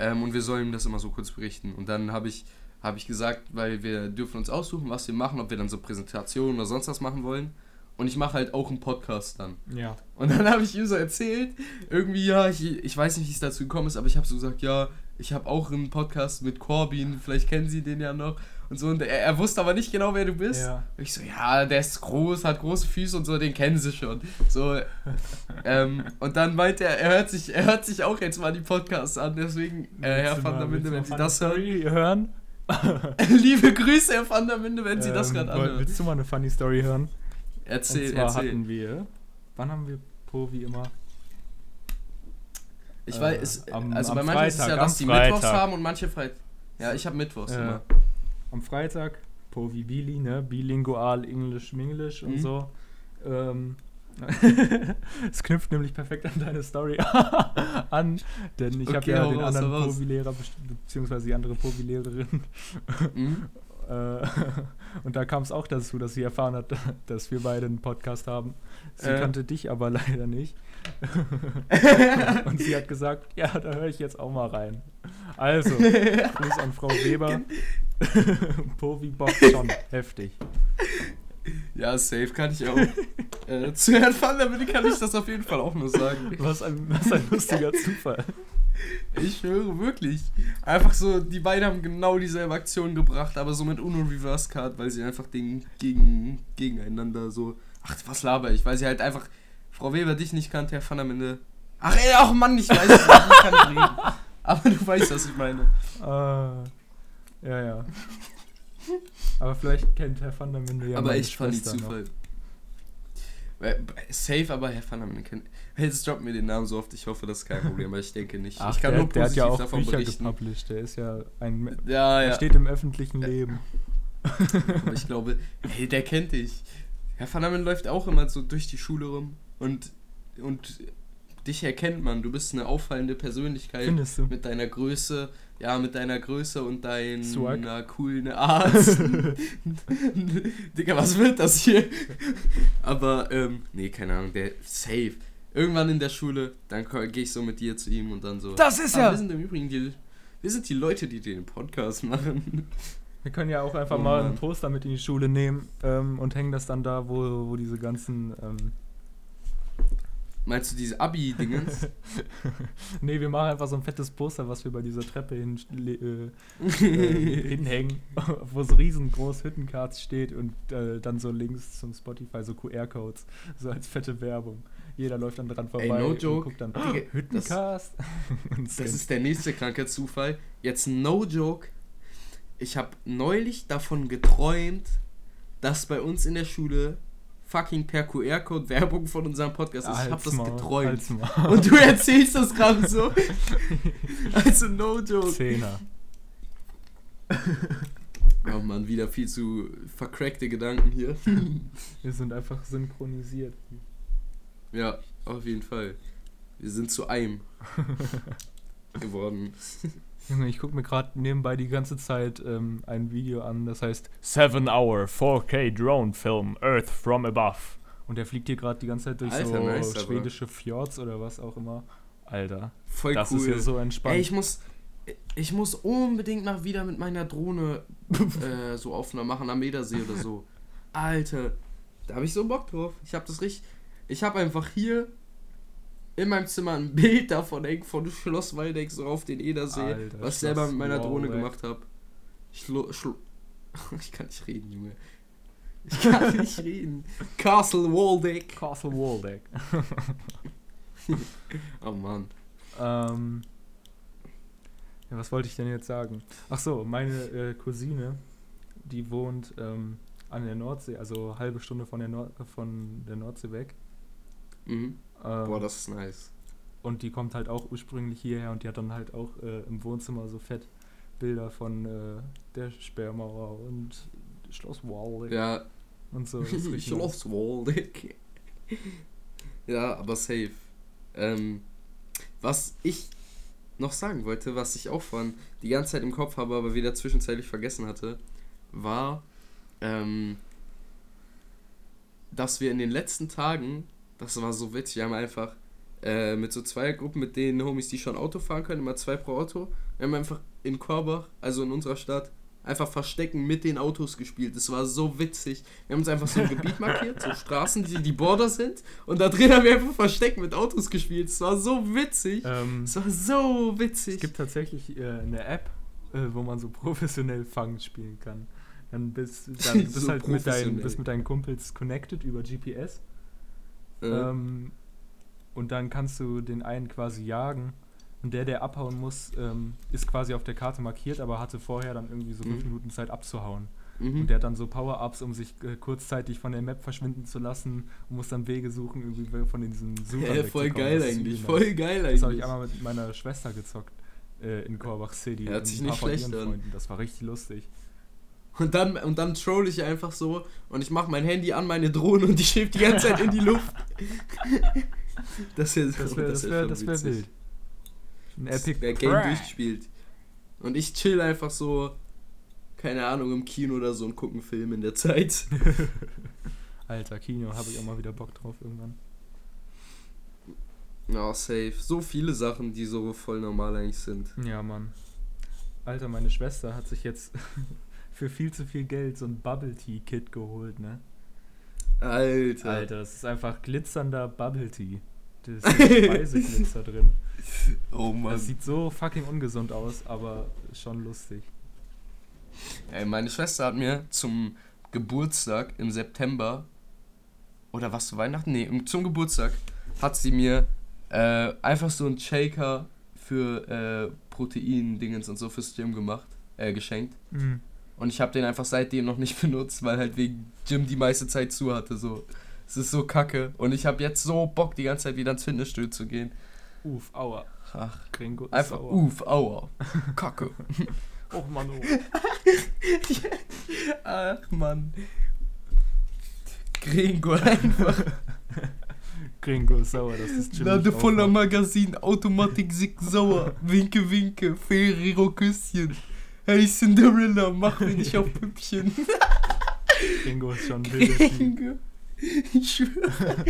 Ähm, und wir sollen ihm das immer so kurz berichten. Und dann habe ich habe ich gesagt, weil wir dürfen uns aussuchen, was wir machen, ob wir dann so Präsentationen oder sonst was machen wollen. Und ich mache halt auch einen Podcast dann. Ja. Und dann *laughs* habe ich ihm so erzählt, irgendwie, ja, ich, ich weiß nicht, wie es dazu gekommen ist, aber ich habe so gesagt, ja, ich habe auch einen Podcast mit Corbin, vielleicht kennen Sie den ja noch. Und so, und er, er wusste aber nicht genau, wer du bist. Ja. Und ich so, ja, der ist groß, hat große Füße und so, den kennen sie schon. So, *laughs* ähm, und dann meinte er, er hört sich, er hört sich auch jetzt mal die Podcasts an, deswegen, äh, Herr van der Minde, wenn Sie das hören. hören? *laughs* Liebe Grüße, Herr Van der Minde, wenn Sie ähm, das gerade anhören. Willst du mal eine funny Story hören? Erzähl, Und zwar erzähl. hatten wir, wann haben wir Po wie immer? Ich äh, weiß, am, also bei manchen ist es ja, dass die Freitag. Mittwochs haben und manche Freitag. Ja, ich habe Mittwochs äh, immer. Am Freitag, Po wie Bili, ne? Bilingual, Englisch, Minglish mhm. und so. Ähm, *laughs* es knüpft nämlich perfekt an deine Story *laughs* an, denn ich okay, habe ja den raus, anderen Povi-Lehrer, beziehungsweise die andere Povi-Lehrerin. Mhm. *laughs* Äh, und da kam es auch dazu, dass sie erfahren hat, dass wir beide einen Podcast haben. Sie äh. kannte dich aber leider nicht. und sie hat gesagt, ja, da höre ich jetzt auch mal rein. Also, Gruß an Frau Weber. Povi Bock schon heftig. *laughs* Ja, safe kann ich auch. äh, *laughs* zu Herrn Van der Wille kann ich das auf jeden Fall auch nur sagen. Was ein, was ein lustiger *laughs* Zufall. Ich höre wirklich. Einfach so, die beiden haben genau dieselbe Aktion gebracht, aber so mit Uno Reverse Card, weil sie einfach den gegen, gegeneinander so. Ach, was laber ich? Weil sie halt einfach Frau Weber dich nicht kannte, Herr Van der Minde. Ach, ey, ach Mann, ich weiß es nicht, ich kann nicht reden. Aber du weißt, was ich meine. Ah, ja, ja. *laughs* Aber vielleicht kennt Herr Van der Minde ja Aber ich fand die noch. Zufall. Safe, aber Herr Van der Minde kennt. Jetzt droppt mir den Namen so oft, ich hoffe, das ist kein Problem, aber ich denke nicht. Ach, ich kann der, nur der hat ja auch davon Bücher berichten. gepublished. Der ist ja ein. Ja, Der ja. steht im öffentlichen Leben. *laughs* Aber ich glaube, hey, der kennt dich. Herr Van der Minde läuft auch immer so durch die Schule rum und, und dich erkennt man. Du bist eine auffallende Persönlichkeit. Mit deiner Größe, ja, mit deiner Größe und Swag. deiner coolen Art. *laughs* Digga, was wird das hier? Aber, ähm, nee, keine Ahnung, der safe. Irgendwann in der Schule, dann gehe ich so mit dir zu ihm und dann so. Das ist "Ah, er! Wir sind im Übrigen die, wir sind die Leute, die den Podcast machen. Wir können ja auch einfach Oh mal Mann. ein Poster mit in die Schule nehmen ähm, und hängen das dann da, wo, wo diese ganzen. Ähm, Meinst du diese Abi-Dingens? *laughs* nee, wir machen einfach so ein fettes Poster, was wir bei dieser Treppe hin, äh, *laughs* äh, hinhängen, *laughs* wo so riesengroß Hüttencards steht und äh, dann so links zum Spotify so QR-Codes, so als fette Werbung. Jeder läuft dann dran vorbei no und joke. guckt dann Digga, Hüttencast. und Das scannt. ist der nächste kranke Zufall. Jetzt no joke. Ich habe neulich davon geträumt, dass bei uns in der Schule fucking per QR-Code Werbung von unserem Podcast ist. Ich Halt's das geträumt. Und du erzählst das gerade so. *laughs* Also no joke. Zehner. *laughs* Oh Mann, wieder viel zu vercrackte Gedanken hier. *laughs* Wir sind einfach synchronisiert. Ja, auf jeden Fall. Wir sind zu einem geworden. Junge, ich gucke mir gerade nebenbei die ganze Zeit ähm, ein Video an, das heißt 7 Hour 4K Drone Film Earth from Above. Und der fliegt hier gerade die ganze Zeit durch Alter, so nice, aber. schwedische Fjords oder was auch immer. Alter, Voll das cool. ist ja so entspannt. Ey, ich muss, ich muss unbedingt mal wieder mit meiner Drohne *laughs* äh, so Aufnahmen machen am Edersee oder so. Alter, da habe ich so Bock drauf. Ich habe das richtig. Ich habe einfach hier in meinem Zimmer ein Bild davon hängen von Schloss Waldeck so auf den Edersee, Alter, was ich selber mit meiner Drohne Waldeck. gemacht habe. Schlo *laughs* ich kann nicht reden, Junge. Ich kann *laughs* nicht reden. Castle Waldeck. Castle Waldeck. *laughs* Oh Mann. ähm, ja, was wollte ich denn jetzt sagen? Ach so, meine äh, Cousine, die wohnt ähm, an der Nordsee, also halbe Stunde von der, Nord von der Nordsee weg. Mhm. Ähm, Boah, das ist nice. Und die kommt halt auch ursprünglich hierher und die hat dann halt auch äh, im Wohnzimmer so fett Bilder von äh, der Sperrmauer und Schloss Waldeck Ja, und so. *laughs* Schloss Waldeck. *laughs* ja, aber safe. Ähm, was ich noch sagen wollte, was ich auch von die ganze Zeit im Kopf habe, aber wieder zwischenzeitlich vergessen hatte, war, ähm, dass wir in den letzten Tagen, das war so witzig, wir haben einfach äh, mit so zwei Gruppen, mit den Homies, die schon Auto fahren können, immer zwei pro Auto, wir haben einfach in Korbach, also in unserer Stadt, einfach Verstecken mit den Autos gespielt. Das war so witzig. Wir haben uns einfach so ein Gebiet markiert, so Straßen, die die Border sind. Und da drin haben wir einfach Verstecken mit Autos gespielt. Es war so witzig. Ähm, Es war so witzig. es gibt tatsächlich äh, eine App, äh, wo man so *laughs* professionell Fangen spielen kann. Dann bist, *laughs* bist So halt mit, professionell. bist mit deinen Kumpels connected über GPS. Äh, Ähm, und dann kannst du den einen quasi jagen. Und der, der abhauen muss, ähm, ist quasi auf der Karte markiert, aber hatte vorher dann irgendwie so fünf Mhm. Minuten Zeit abzuhauen. mhm. Und der hat dann so Power-Ups, um sich äh, kurzzeitig von der Map verschwinden zu lassen und muss dann Wege suchen, irgendwie von diesen Suchern ja, voll geil eigentlich. Voll nice. geil Das habe ich eigentlich. einmal mit meiner Schwester gezockt äh, in Korbach City. Hört und sich nicht schlecht ihren an. Freunden. Das war richtig lustig. Und dann, und dann troll ich einfach so und ich mache mein Handy an meine Drohne und die schwebt die ganze Zeit in die Luft. *laughs* Das wäre Das wäre das wär, das wär wild. Ein Epic Der Game durchgespielt. Und ich chill einfach so, keine Ahnung, im Kino oder so und gucke einen Film in der Zeit. *laughs* Alter, Kino, habe ich auch mal wieder Bock drauf irgendwann. Ja, safe. So viele Sachen, die so voll normal eigentlich sind. Ja, Mann. Alter, meine Schwester hat sich jetzt *laughs* für viel zu viel Geld so ein Bubble Tea Kit geholt, ne? Alter. Alter, das ist einfach glitzernder Bubble Tea. Da ist *laughs* Speiseglitzer drin. Oh Mann. Das sieht so fucking ungesund aus, aber schon lustig. Ey, meine Schwester hat mir zum Geburtstag im September oder was zu Weihnachten? Nee, zum Geburtstag hat sie mir äh, einfach so einen Shaker für äh, Protein-Dingens und so fürs Gym gemacht, äh, geschenkt. Mhm. Und ich habe den einfach seitdem noch nicht *laughs* benutzt, weil halt wegen Gym die meiste Zeit zu hatte. So. Es ist so kacke. Und ich habe jetzt so Bock, die ganze Zeit wieder ins Fitnessstudio zu gehen. Uff, aua. Ach, Gringo ist einfach, sauer. uff, aua. *laughs* Kacke. Och, Mann, oh. *laughs* Ach, Mann. Gringo einfach. Gringo sauer, das ist Jim Lade voller. Magazin, Automatik sick sauer. Winke, winke, Ferrero Küsschen. Hey Cinderella, mach mich nicht auf Püppchen. *laughs* Gringo ist schon. Gringo. Ich schwöre.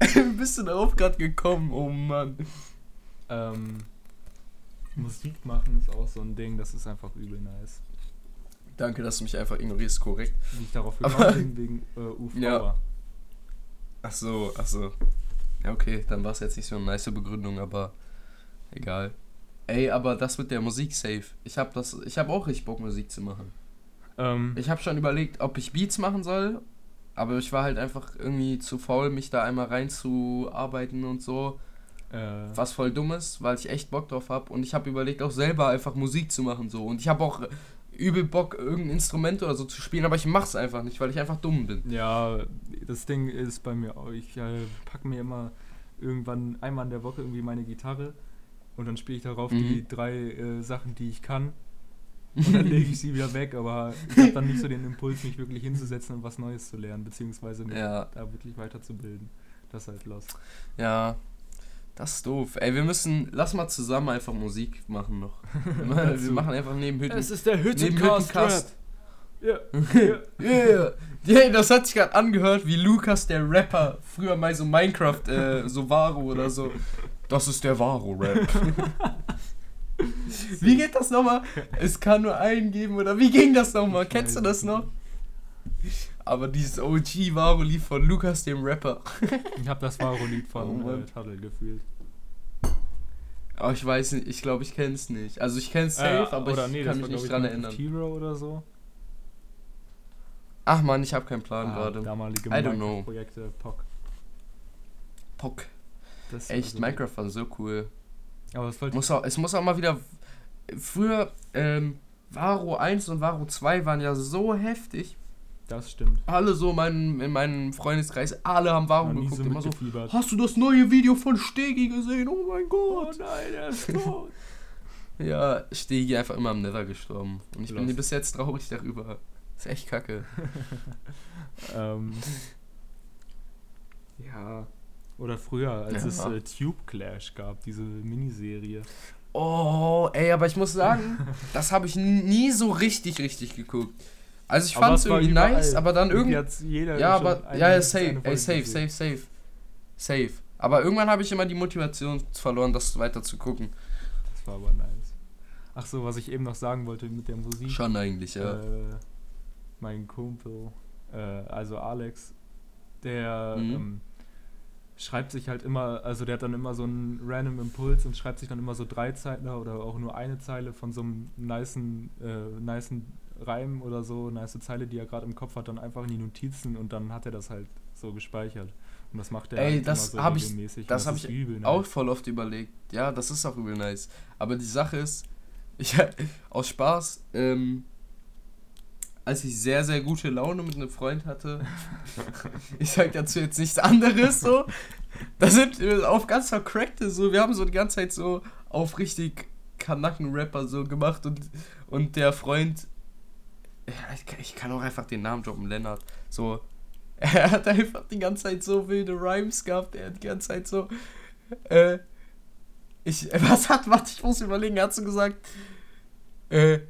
Wie *laughs* bist du darauf gerade gekommen? Oh Mann. Ähm, Musik machen ist auch so ein Ding, das ist einfach übel nice. Danke, dass du mich einfach ignorierst, korrekt. Wie ich darauf gekommen bin, wegen äh, Uff, Ja. Ach so, ach so. Ja, okay, dann war es jetzt nicht so eine nice Begründung, aber egal. Ey, aber das mit der Musik safe. Ich hab das, ich hab auch richtig Bock, Musik zu machen. Ähm, Ich habe schon überlegt, ob ich Beats machen soll, aber ich war halt einfach irgendwie zu faul, mich da einmal reinzuarbeiten und so. äh, Was voll dumm ist, weil ich echt Bock drauf habe. Und ich habe überlegt, auch selber einfach Musik zu machen so. Und ich habe auch übel Bock, irgendein Instrument oder so zu spielen, aber ich mach's einfach nicht, weil ich einfach dumm bin. Ja, das Ding ist bei mir auch, ich äh, packe mir immer irgendwann einmal in der Woche irgendwie meine Gitarre und dann spiele ich darauf Mhm. die drei äh, Sachen, die ich kann. Und dann *laughs* lege ich sie wieder weg, aber ich habe dann nicht so den Impuls, mich wirklich hinzusetzen und was Neues zu lernen, beziehungsweise mich Ja. da wirklich weiterzubilden. Das ist halt los. Ja, das ist doof. Ey, wir müssen, lass mal zusammen einfach Musik machen noch. *laughs* wir machen einfach neben Hütten. ist der Hüttencast. Ja. *laughs* Yeah. Yeah, das hat sich gerade angehört wie Lukas, der Rapper, früher mal so Minecraft, äh, so Varo oder so. Das ist der Varo-Rap. *laughs* wie geht das nochmal? Es kann nur einen geben oder wie ging das nochmal? Kennst du das noch? Aber dieses OG Varo-Lied von Lukas, dem Rapper. *laughs* Ich habe das Varo-Lied Oh von Mann. äh, Tuddle gefühlt. Aber ich weiß nicht, ich glaube, ich kenn's nicht. Also ich kenn's safe, Äh, aber ich nee, kann mich war, nicht dran ich, erinnern. Hero oder so. Ach man, ich habe keinen Plan Ah, gerade. Damalige I don't know. Projekte POC. Pock. Das Echt, also- Minecraft war so cool. Aber das wollte Muss auch, es muss auch mal wieder. Früher, ähm, Varo 1 und Varo 2 waren ja so heftig. Das stimmt. Alle so mein, in meinem Freundeskreis, alle haben Varo geguckt. so immer so, hast du das neue Video von Stegi gesehen? Oh mein Oh Gott. nein, er ist tot. *laughs* Ja, Stegi einfach immer am Nether gestorben. Und ich bin Lost. bis jetzt traurig darüber. Ist echt kacke. *laughs* ähm, ja. Oder früher, als Ja. es äh, Tube Clash gab, diese Miniserie. Oh, ey, aber ich muss sagen, *laughs* das habe ich nie so richtig, richtig geguckt. Also ich fand es irgendwie nice, aber dann Irgendwie jeder Ja, aber eine- ja, ja, safe, ey, safe, safe, safe. Safe. Aber irgendwann habe ich immer die Motivation verloren, das weiter zu gucken. Das war aber nice. Ach so, was ich eben noch sagen wollte mit der Musik. Schon eigentlich, ja. Äh, mein Kumpel, äh, also Alex, der Mhm. ähm, schreibt sich halt immer, also der hat dann immer so einen random Impuls und schreibt sich dann immer so drei Zeilen oder auch nur eine Zeile von so einem nicen, äh, nicen Reim oder so, nice Zeile, die er gerade im Kopf hat, dann einfach in die Notizen und dann hat er das halt so gespeichert. Und das macht er Ey, halt das immer so ich- regelmäßig. und das hab ist ich übel Auch nice. voll oft überlegt. Ja, das ist auch übel nice. Aber die Sache ist, *laughs* ich aus Spaß, ähm, als ich sehr, sehr gute Laune mit einem Freund hatte, ich sag dazu jetzt nichts anderes so, da sind wir auf ganz vercrackte so, wir haben so die ganze Zeit so auf richtig Kanacken-Rapper so gemacht und, und der Freund, ja, ich, kann- ich kann auch einfach den Namen droppen, Lennart, so, *laughs* er hat einfach die ganze Zeit so wilde Rhymes gehabt, er hat die ganze Zeit so, äh, ich, was hat, warte, ich muss überlegen, er hat so gesagt, äh,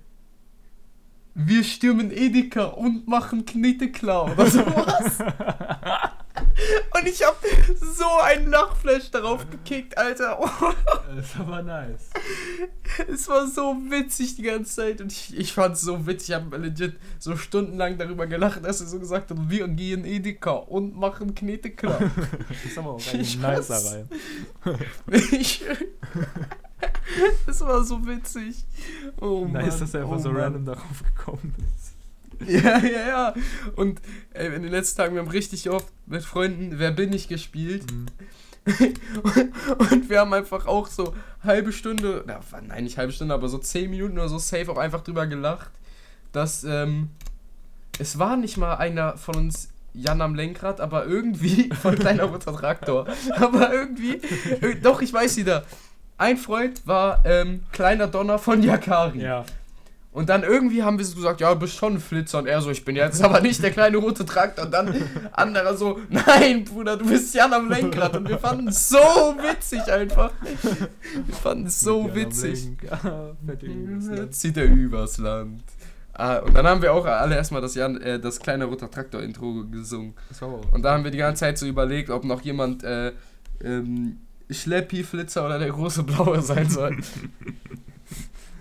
wir stürmen Edeka und machen Knete klar oder sowas. *laughs* *laughs* Und ich hab so ein Lachflash darauf gekickt, Alter. *laughs* Das ist aber nice. Es war so witzig die ganze Zeit und ich, ich fand es so witzig. Ich habe legit so stundenlang darüber gelacht, dass er so gesagt hat, wir gehen Edeka und machen Kneteklar. Das ist aber auch ein Ich nicer. Reim. ich, *laughs* es war so witzig. Oh Nice, Mann, dass er einfach oh so Mann. random darauf gekommen ist. Ja, ja, ja. Und ey, in den letzten Tagen, wir haben richtig oft mit Freunden Wer bin ich gespielt. Mhm. *laughs* und wir haben einfach auch so halbe Stunde, na, nein, nicht halbe Stunde, aber so zehn Minuten oder so safe auch einfach drüber gelacht, dass ähm, es war nicht mal einer von uns Jan am Lenkrad, aber irgendwie *laughs* von kleiner roter Traktor. aber irgendwie, äh, doch, ich weiß wieder. Ein Freund war ähm, kleiner Donner von Yakari. Ja. Und dann irgendwie haben wir so gesagt, ja, du bist schon ein Flitzer. Und er so, ich bin jetzt *laughs* aber nicht der kleine rote Traktor. Und dann anderer so, nein, Bruder, du bist Jan am Lenkrad. Und wir fanden es so witzig einfach. Wir fanden es so Jan witzig. *laughs* Zieht er übers Land. Ah, und dann haben wir auch alle erstmal das, Jan, äh, das kleine roter Traktor-Intro gesungen. Auch. Und da haben wir die ganze Zeit so überlegt, ob noch jemand äh, ähm, Schleppi, Flitzer oder der große Blaue sein soll. *laughs*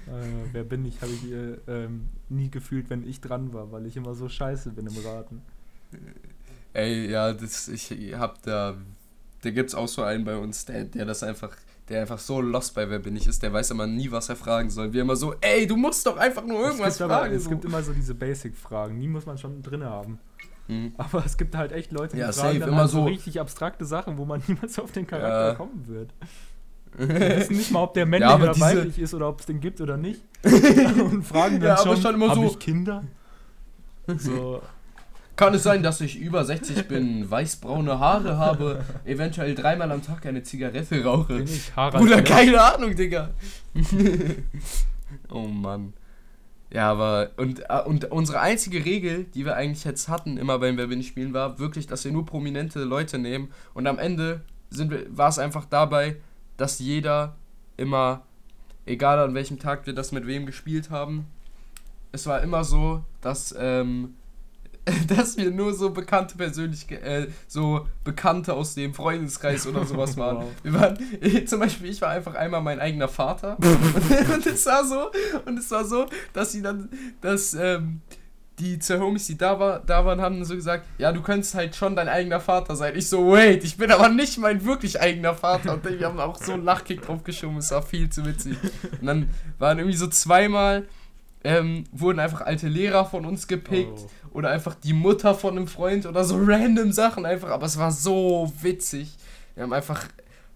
Äh, wer bin ich, habe ich äh, ähm, nie gefühlt, wenn ich dran war, weil ich immer so scheiße bin im Raten. Ey, ja, das, ich hab da, da gibt's auch so einen bei uns, der, der das einfach, der einfach so lost bei Wer bin ich ist, der weiß immer nie, was er fragen soll. Wir immer so, ey, du musst doch einfach nur irgendwas es gibt, aber, fragen. es so. gibt immer so diese Basic-Fragen, die muss man schon drin haben. Hm. Aber es gibt halt echt Leute, die Ja, fragen dann immer halt so so- richtig abstrakte Sachen, wo man *laughs* niemals auf den Charakter Ja. kommen wird. *laughs* Wir wissen nicht mal, ob der männlich aber oder diese- weiblich ist oder ob es den gibt oder nicht. *laughs* Und fragen dann Ja, aber schon, schon immer hab so- ich Kinder? So, Kann es sein, dass ich über 60 bin, weißbraune Haare habe, eventuell dreimal am Tag eine Zigarette rauche? bin ich Harald Bruder, keine Ahnung, Digga. oh Mann. Ja, aber und, äh, und unsere einzige Regel, die wir eigentlich jetzt hatten, immer beim Wer bin spielen, war wirklich, dass wir nur prominente Leute nehmen. Und am Ende sind wir, war es einfach dabei, dass jeder immer, egal an welchem Tag wir das mit wem gespielt haben, es war immer so, dass ähm, *laughs* dass wir nur so bekannte Persönlichkeiten, äh, so Bekannte aus dem Freundeskreis oder sowas waren. *laughs* Wow. Wir waren, zum Beispiel, ich war einfach einmal mein eigener Vater. und, *laughs* und es war so, und es war so, dass sie dann, dass, ähm, die zwei Homies, die da, war, da waren, haben so gesagt, ja, du könntest halt schon dein eigener Vater sein. Ich so, wait, ich bin aber nicht mein wirklich eigener Vater. Und wir haben auch so einen Lachkick drauf geschoben, es war viel zu witzig. Und dann waren irgendwie so zweimal, ähm, wurden einfach alte Lehrer von uns gepickt Oh. oder einfach die Mutter von einem Freund oder so *laughs* random Sachen einfach, aber es war so witzig. Wir haben einfach,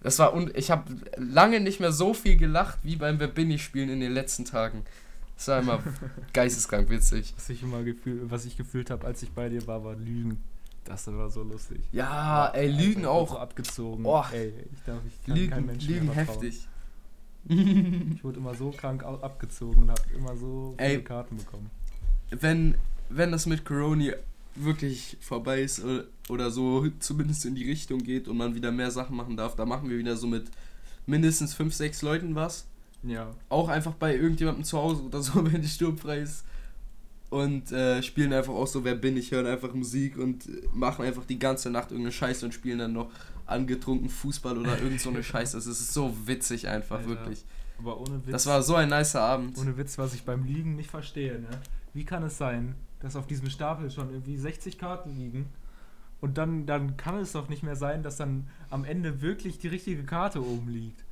das war und ich habe lange nicht mehr so viel gelacht wie beim Wer bin ich spielen in den letzten Tagen. Das war immer *laughs* geisteskrank witzig. Was ich immer gefühl, was ich gefühlt habe, als ich bei dir war, war Lügen. Das war so lustig. Ja, ey, Lügen auch. So abgezogen. Oh. Ey, ich darf, ich Lügen, Lügen heftig. *laughs* Ich wurde immer so krank abgezogen und habe immer so viele Ey. Karten bekommen. wenn, wenn das mit Corona wirklich vorbei ist oder, oder so zumindest in die Richtung geht und man wieder mehr Sachen machen darf, da machen wir wieder so mit mindestens 5, 6 Leuten was. Ja. Auch einfach bei irgendjemandem zu Hause oder so, *laughs* wenn die sturmfrei ist. Und äh, spielen einfach auch so, wer bin ich, hören einfach Musik und äh, machen einfach die ganze Nacht irgendeine Scheiße und spielen dann noch angetrunken Fußball oder irgend so eine *laughs* Scheiße. Es ist so witzig einfach, Alter. wirklich. Aber ohne Witz. Das war so ein nicer Abend. ohne Witz, was ich beim Liegen nicht verstehe, ne? Wie kann es sein, dass auf diesem Stapel schon irgendwie 60 Karten liegen? Und dann, dann kann es doch nicht mehr sein, dass dann am Ende wirklich die richtige Karte oben liegt.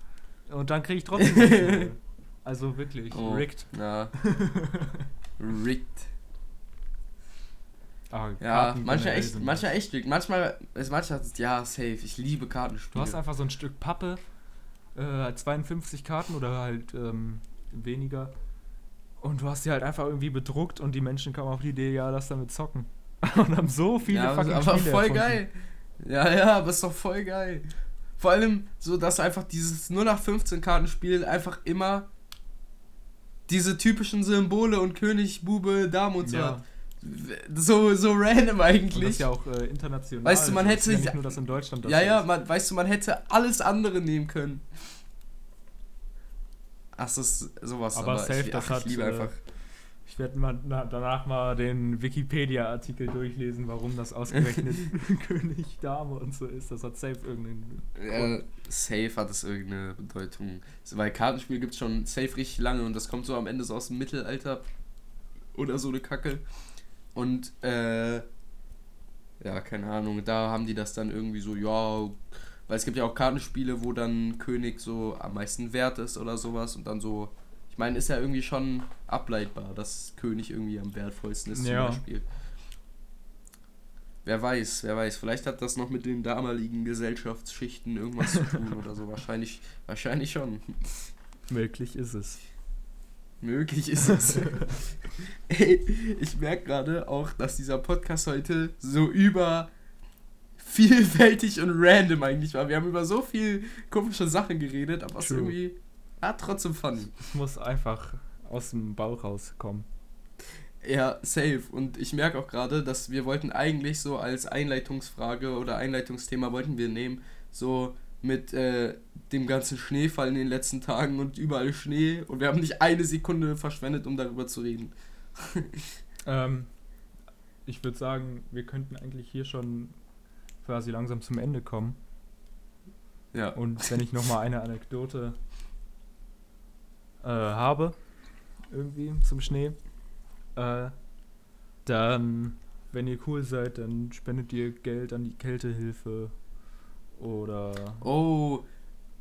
Und dann kriege ich trotzdem. *laughs* Also wirklich, Oh, rigged. Ja. *laughs* Rigged. Ah, Ja, Karten manchmal echt, manchmal echt. Manchmal ist manchmal, ja, safe. Ich liebe Du Kartenspiele. hast einfach so ein Stück Pappe, äh, 52 Karten oder halt ähm, weniger. Und du hast die halt einfach irgendwie bedruckt und die Menschen kamen auf die Idee, ja, lass damit zocken. *laughs* Und haben so viele ja, aber, fucking aber Spiele voll erfunden. geil. Ja, ja, aber ist doch voll geil. Vor allem so, dass einfach dieses 0 nach 15 Kartenspiel einfach immer diese typischen Symbole und König, Bube, Dame und so Ja. hat. So, so random Und das eigentlich. ist ja auch äh, international. Weißt du, man Das hätte- ja nicht nur das in Deutschland. das Ja, ja, man, weißt du, man hätte alles andere nehmen können. Ach, das ist sowas, Aber safe, ich, das ach, hat, ich liebe äh, einfach. Ich werde mal na, danach mal den Wikipedia-Artikel durchlesen, warum das ausgerechnet *laughs* *laughs* König Dame und so ist. Das hat safe irgendeinen. Ja, safe hat es irgendeine Bedeutung. Weil Kartenspiel gibt es schon safe richtig lange und das kommt so am Ende so aus dem Mittelalter oder so eine Kacke. Und äh, ja, keine Ahnung, da haben die das dann irgendwie so, ja, weil es gibt ja auch Kartenspiele, wo dann König so am meisten wert ist oder sowas und dann so, ich meine, ist ja irgendwie schon ableitbar, dass König irgendwie am wertvollsten ist ja. zum Beispiel. Wer weiß, wer weiß, vielleicht hat das noch mit den damaligen Gesellschaftsschichten irgendwas zu tun oder so, wahrscheinlich, wahrscheinlich schon. Möglich ist es. Möglich ist es. *laughs* Ey, ich merke gerade auch, dass dieser Podcast heute so über vielfältig und random eigentlich war. Wir haben über so viel komische Sachen geredet, aber es irgendwie ah, trotzdem funny. Es muss einfach aus dem Bauch rauskommen. Ja, safe. Und ich merke auch gerade, dass wir wollten eigentlich so als Einleitungsfrage oder Einleitungsthema wollten wir nehmen, so mit äh, dem ganzen Schneefall in den letzten Tagen und überall Schnee und wir haben nicht eine Sekunde verschwendet, um darüber zu reden. *laughs* ähm, ich würde sagen, wir könnten eigentlich hier schon quasi langsam zum Ende kommen. Ja. Und wenn ich nochmal eine Anekdote äh, habe, irgendwie zum Schnee, äh, dann, wenn ihr cool seid, dann spendet ihr Geld an die Kältehilfe oder. Oh!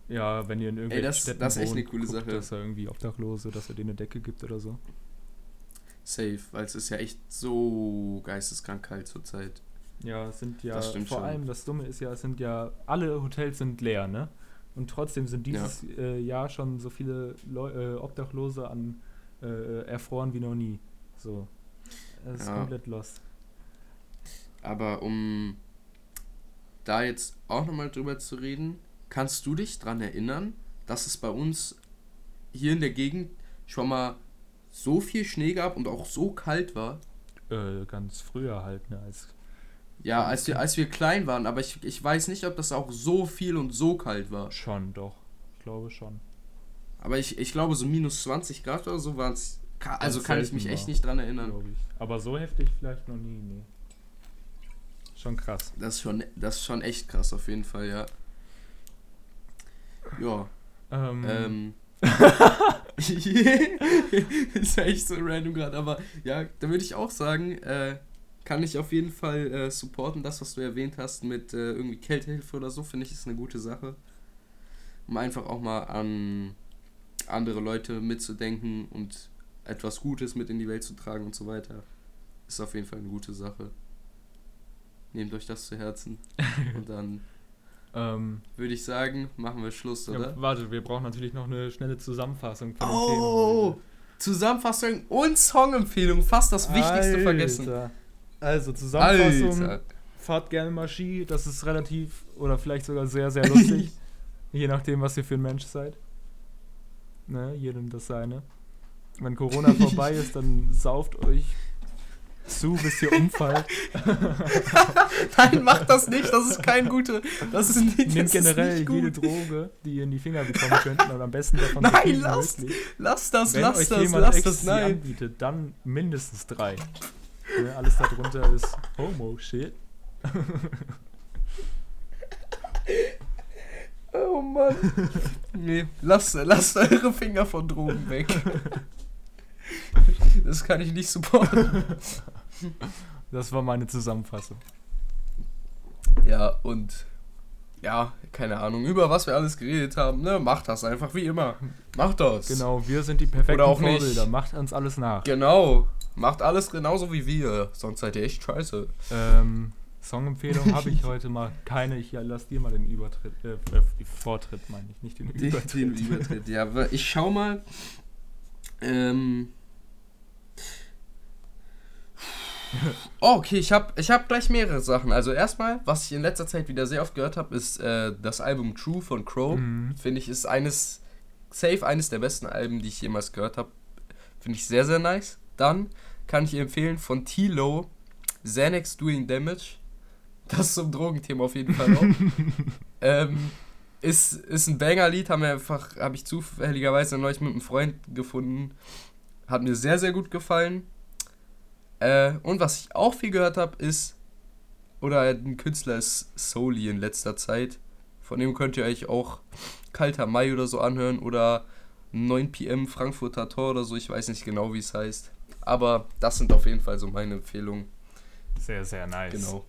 Ja, wenn ihr in irgendwelchen Ey, das, Städten das ist echt eine coole guckt, Sache. dass er irgendwie Obdachlose, dass er denen eine Decke gibt oder so. Safe, weil es ist ja echt so geisteskrank kalt zurzeit. Ja, es sind ja, vor schon. allem das Dumme ist ja, es sind ja, alle Hotels sind leer, ne? Und trotzdem sind dieses ja. äh, Jahr schon so viele Leu äh, Obdachlose an äh, erfroren wie noch nie. So. Das ist ja. komplett lost. Aber um da jetzt auch nochmal drüber zu reden, kannst du dich daran erinnern, dass es bei uns hier in der Gegend schon mal so viel Schnee gab und auch so kalt war? Äh, ganz früher halt, ne? Als ja, als wir, als wir klein waren, aber ich, ich weiß nicht, ob das auch so viel und so kalt war. Schon, doch. Ich glaube schon. Aber ich, ich glaube, so minus 20 Grad oder so waren es. Also kann ich mich echt nicht dran erinnern. Aber so heftig vielleicht noch nie, nee. Schon krass. Das ist schon, das ist schon echt krass, auf jeden Fall, ja. Ja. Ähm. ähm. *laughs* *laughs* ist ja echt so random gerade, aber ja, da würde ich auch sagen, äh, kann ich auf jeden Fall äh, supporten, das, was du erwähnt hast mit äh, irgendwie Kältehilfe oder so, finde ich, ist eine gute Sache. Um einfach auch mal an andere Leute mitzudenken und etwas Gutes mit in die Welt zu tragen und so weiter. Ist auf jeden Fall eine gute Sache. Nehmt euch das zu Herzen. *laughs* und dann ähm, würde ich sagen, machen wir Schluss, oder? Ja, warte, wir brauchen natürlich noch eine schnelle Zusammenfassung von oh, Thema. Zusammenfassung und Songempfehlung, fast das Wichtigste Alter. vergessen. Also Zusammenfassung. Alter. Fahrt gerne mal Ski, das ist relativ oder vielleicht sogar sehr, sehr lustig. *laughs* je nachdem, was ihr für ein Mensch seid. Ne, jedem das seine. Wenn Corona vorbei ist, dann sauft euch zu, bis ihr umfallt. *laughs* Nein, macht das nicht. Das ist kein gute. Das ist nicht. Nehmt generell jede Droge, die ihr in die Finger bekommen könnt und am besten davon. Nein, lasst, lasst das, Wenn lasst euch das, jemand lasst das, nein. anbietet, dann mindestens drei. Ja, alles darunter ist Homo-Shit. *laughs* oh Mann. Nee, lasst, lasst eure Finger von Drogen weg. *laughs* Das kann ich nicht supporten. *laughs* Das war meine Zusammenfassung. Ja, und ja, keine Ahnung, über was wir alles geredet haben, ne? Macht das einfach wie immer. Macht das. Genau, wir sind die perfekten Oder auch Vorbilder. Nicht. Macht uns alles nach. Genau. Macht alles genauso wie wir. Sonst seid ihr echt scheiße. Ähm, Songempfehlung habe ich heute mal keine. Ich lass dir mal den Übertritt, äh, äh, Vortritt meine ich, nicht den Übertritt. Den Übertritt, ja. Ich schau mal. Ähm, *laughs* Oh, okay, ich habe ich hab gleich mehrere Sachen. Also erstmal, was ich in letzter Zeit wieder sehr oft gehört habe, ist äh, das Album True von Crow. Mhm. Finde ich, ist eines, safe eines der besten Alben, die ich jemals gehört habe. Finde ich sehr, sehr nice. Dann kann ich empfehlen von T-Lo, Xanax Doing Damage. Das zum Drogenthema auf jeden Fall auch. *laughs* ähm, ist, ist ein Banger-Lied, habe hab ich zufälligerweise neulich mit einem Freund gefunden Hat mir sehr, sehr gut gefallen. Äh, und was ich auch viel gehört habe, ist, oder ein Künstler ist Soli in letzter Zeit. Von dem könnt ihr euch auch Kalter Mai oder so anhören oder 9 pm Frankfurter Tor oder so. Ich weiß nicht genau, wie es heißt. Aber das sind auf jeden Fall so meine Empfehlungen. Sehr, sehr nice. Genau.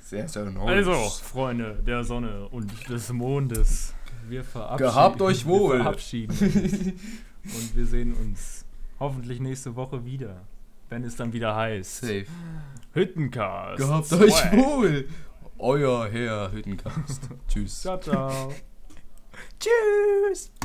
Sehr, sehr nice. Also, Freunde der Sonne und des Mondes, wir verabschieden, Gehabt euch wohl. Wir verabschieden uns. *laughs* und wir sehen uns hoffentlich nächste Woche wieder, wenn es dann wieder heißt. Safe. Hüttencast. Gehabt Swag. euch wohl. Euer Herr Hüttencast. *laughs* Tschüss. Ciao, ciao. *laughs* Tschüss.